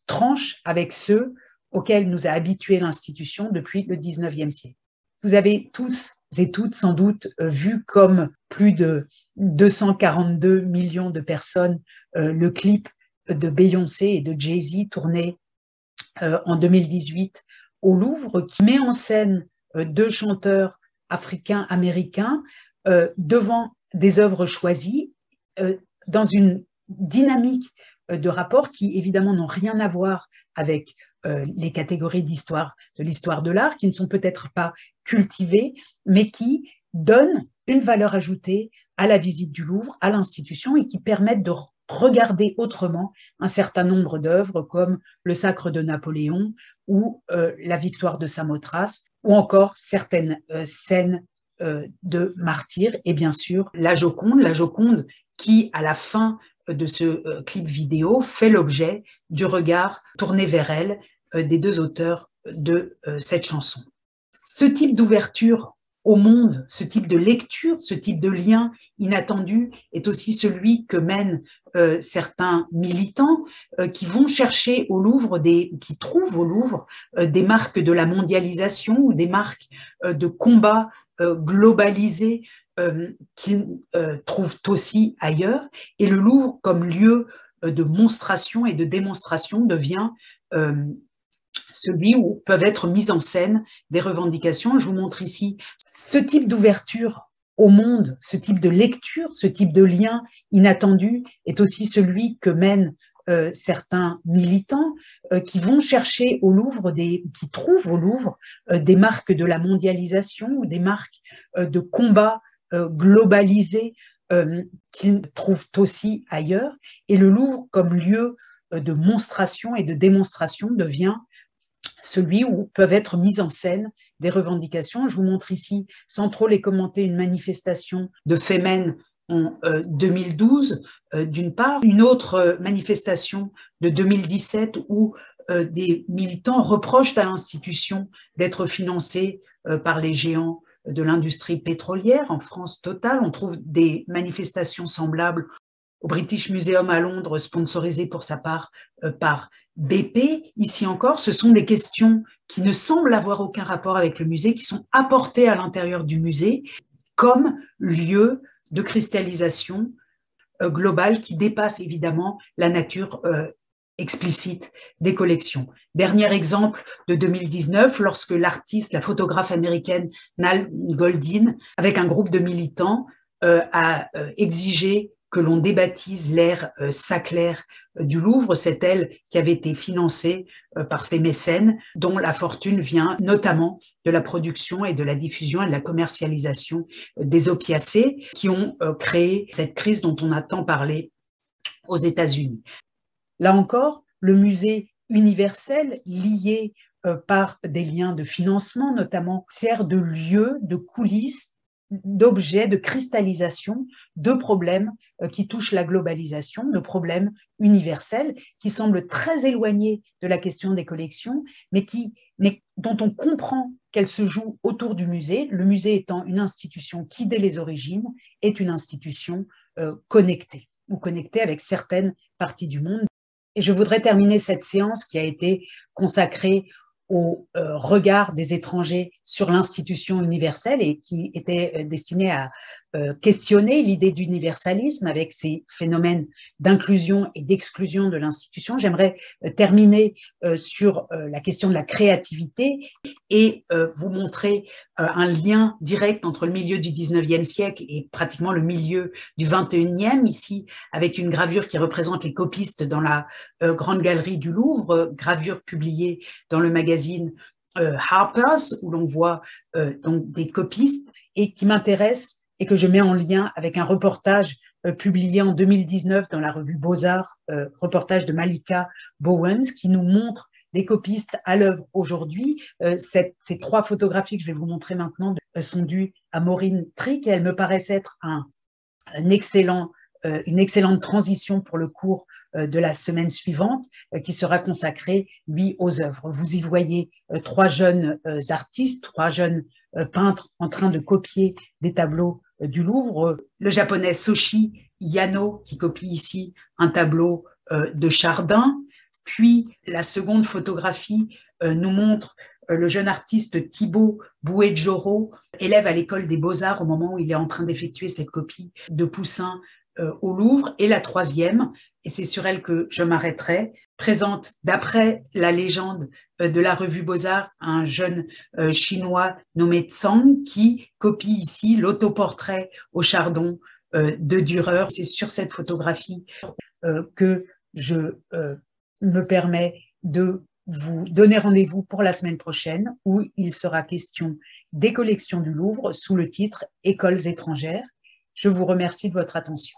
tranche avec ceux auxquels nous a habitués l'institution depuis le 19e siècle. Vous avez tous et toutes sans doute euh, vu comme plus de 242 millions de personnes euh, le clip de Beyoncé et de Jay-Z tourné euh, en 2018 au Louvre, qui met en scène deux chanteurs africains-américains devant des œuvres choisies dans une dynamique de rapport qui évidemment n'ont rien à voir avec euh, les catégories d'histoire, de l'histoire de l'art, qui ne sont peut-être pas cultivées, mais qui donnent une valeur ajoutée à la visite du Louvre, à l'institution, et qui permettent de regarder autrement un certain nombre d'œuvres comme Le Sacre de Napoléon ou euh, La Victoire de Samothrace, ou encore certaines euh, scènes de martyrs, et bien sûr la Joconde, la Joconde qui, à la fin de ce clip vidéo, fait l'objet du regard tourné vers elle euh, des deux auteurs de euh, cette chanson. Ce type d'ouverture au monde, ce type de lecture, ce type de lien inattendu est aussi celui que mènent euh, certains militants qui vont chercher au Louvre, qui trouvent au Louvre des marques de la mondialisation ou des marques de combat globalisé qu'ils trouvent aussi ailleurs. Et le Louvre, comme lieu de monstration et de démonstration, devient celui où peuvent être mises en scène des revendications. Je vous montre ici. Ce type d'ouverture au monde, ce type de lecture, ce type de lien inattendu est aussi celui que mènent euh, certains militants euh, qui vont chercher au Louvre, des, qui trouvent au Louvre euh, des marques de la mondialisation ou des marques de combat globalisé qu'ils trouvent aussi ailleurs. Et le Louvre, comme lieu de monstration et de démonstration, devient celui où peuvent être mises en scène des revendications. Je vous montre ici, sans trop les commenter, une manifestation de Femen en 2012, euh, euh, d'une part, une autre euh, manifestation de 2017 où des militants reprochent à l'institution d'être financée par les géants de l'industrie pétrolière. En France Total, on trouve des manifestations semblables au British Museum à Londres, sponsorisées pour sa part par BP. Ici encore, ce sont des questions qui ne semblent avoir aucun rapport avec le musée, qui sont apportées à l'intérieur du musée comme lieu de cristallisation euh, globale qui dépasse évidemment la nature euh, explicite des collections. Dernier exemple de 2019, lorsque l'artiste, la photographe américaine Nal Goldin, avec un groupe de militants, euh, a exigé que l'on débaptise l'ère euh, euh, du Louvre, c'est elle qui avait été financée euh, par ces mécènes, dont la fortune vient notamment de la production et de la diffusion et de la commercialisation des opiacés qui ont créé cette crise dont on a tant parlé aux États-Unis. Là encore, le musée universel lié par des liens de financement notamment sert de lieu, de coulisses d'objets, de cristallisation de problèmes euh, qui touchent la globalisation, de problèmes universels qui semblent très éloignés de la question des collections, mais, qui, dont on comprend qu'elles se jouent autour du musée, le musée étant une institution qui, dès les origines, est une institution euh, connectée ou connectée avec certaines parties du monde. Et je voudrais terminer cette séance qui a été consacrée au euh, regard des étrangers sur l'institution universelle et qui était euh, destiné à questionner l'idée d'universalisme avec ces phénomènes d'inclusion et d'exclusion de l'institution. J'aimerais euh, terminer euh, sur la question de la créativité et vous montrer un lien direct entre le milieu du 19e siècle et pratiquement le milieu du 21e, ici avec une gravure qui représente les copistes dans la Grande Galerie du Louvre, gravure publiée dans le magazine Harper's, où l'on voit donc des copistes et qui m'intéresse et que je mets en lien avec un reportage euh, publié en 2019 dans la revue Beaux-Arts, euh, reportage de Malika Bowens, qui nous montre des copistes à l'œuvre aujourd'hui. Euh, ces trois photographies que je vais vous montrer maintenant sont dues à Maureen Trick et elles me paraissent être excellent, une excellente transition pour le cours de la semaine suivante qui sera consacré, lui, aux œuvres. Vous y voyez trois jeunes artistes, trois jeunes peintres en train de copier des tableaux du Louvre. Le japonais Soshi Yano, qui copie ici un tableau euh, de Chardin. Puis la seconde photographie euh, nous montre euh, le jeune artiste Thibaut Bouedjoro, élève à l'école des beaux-arts au moment où il est en train d'effectuer cette copie de Poussin au Louvre. Et la troisième, et c'est sur elle que je m'arrêterai, présente, d'après la légende euh, de la revue Beaux-Arts, un jeune euh, chinois nommé Tsang qui copie ici l'autoportrait au chardon euh, de Dürer. C'est sur cette photographie que je me permets de vous donner rendez-vous pour la semaine prochaine où il sera question des collections du Louvre sous le titre Écoles étrangères. Je vous remercie de votre attention.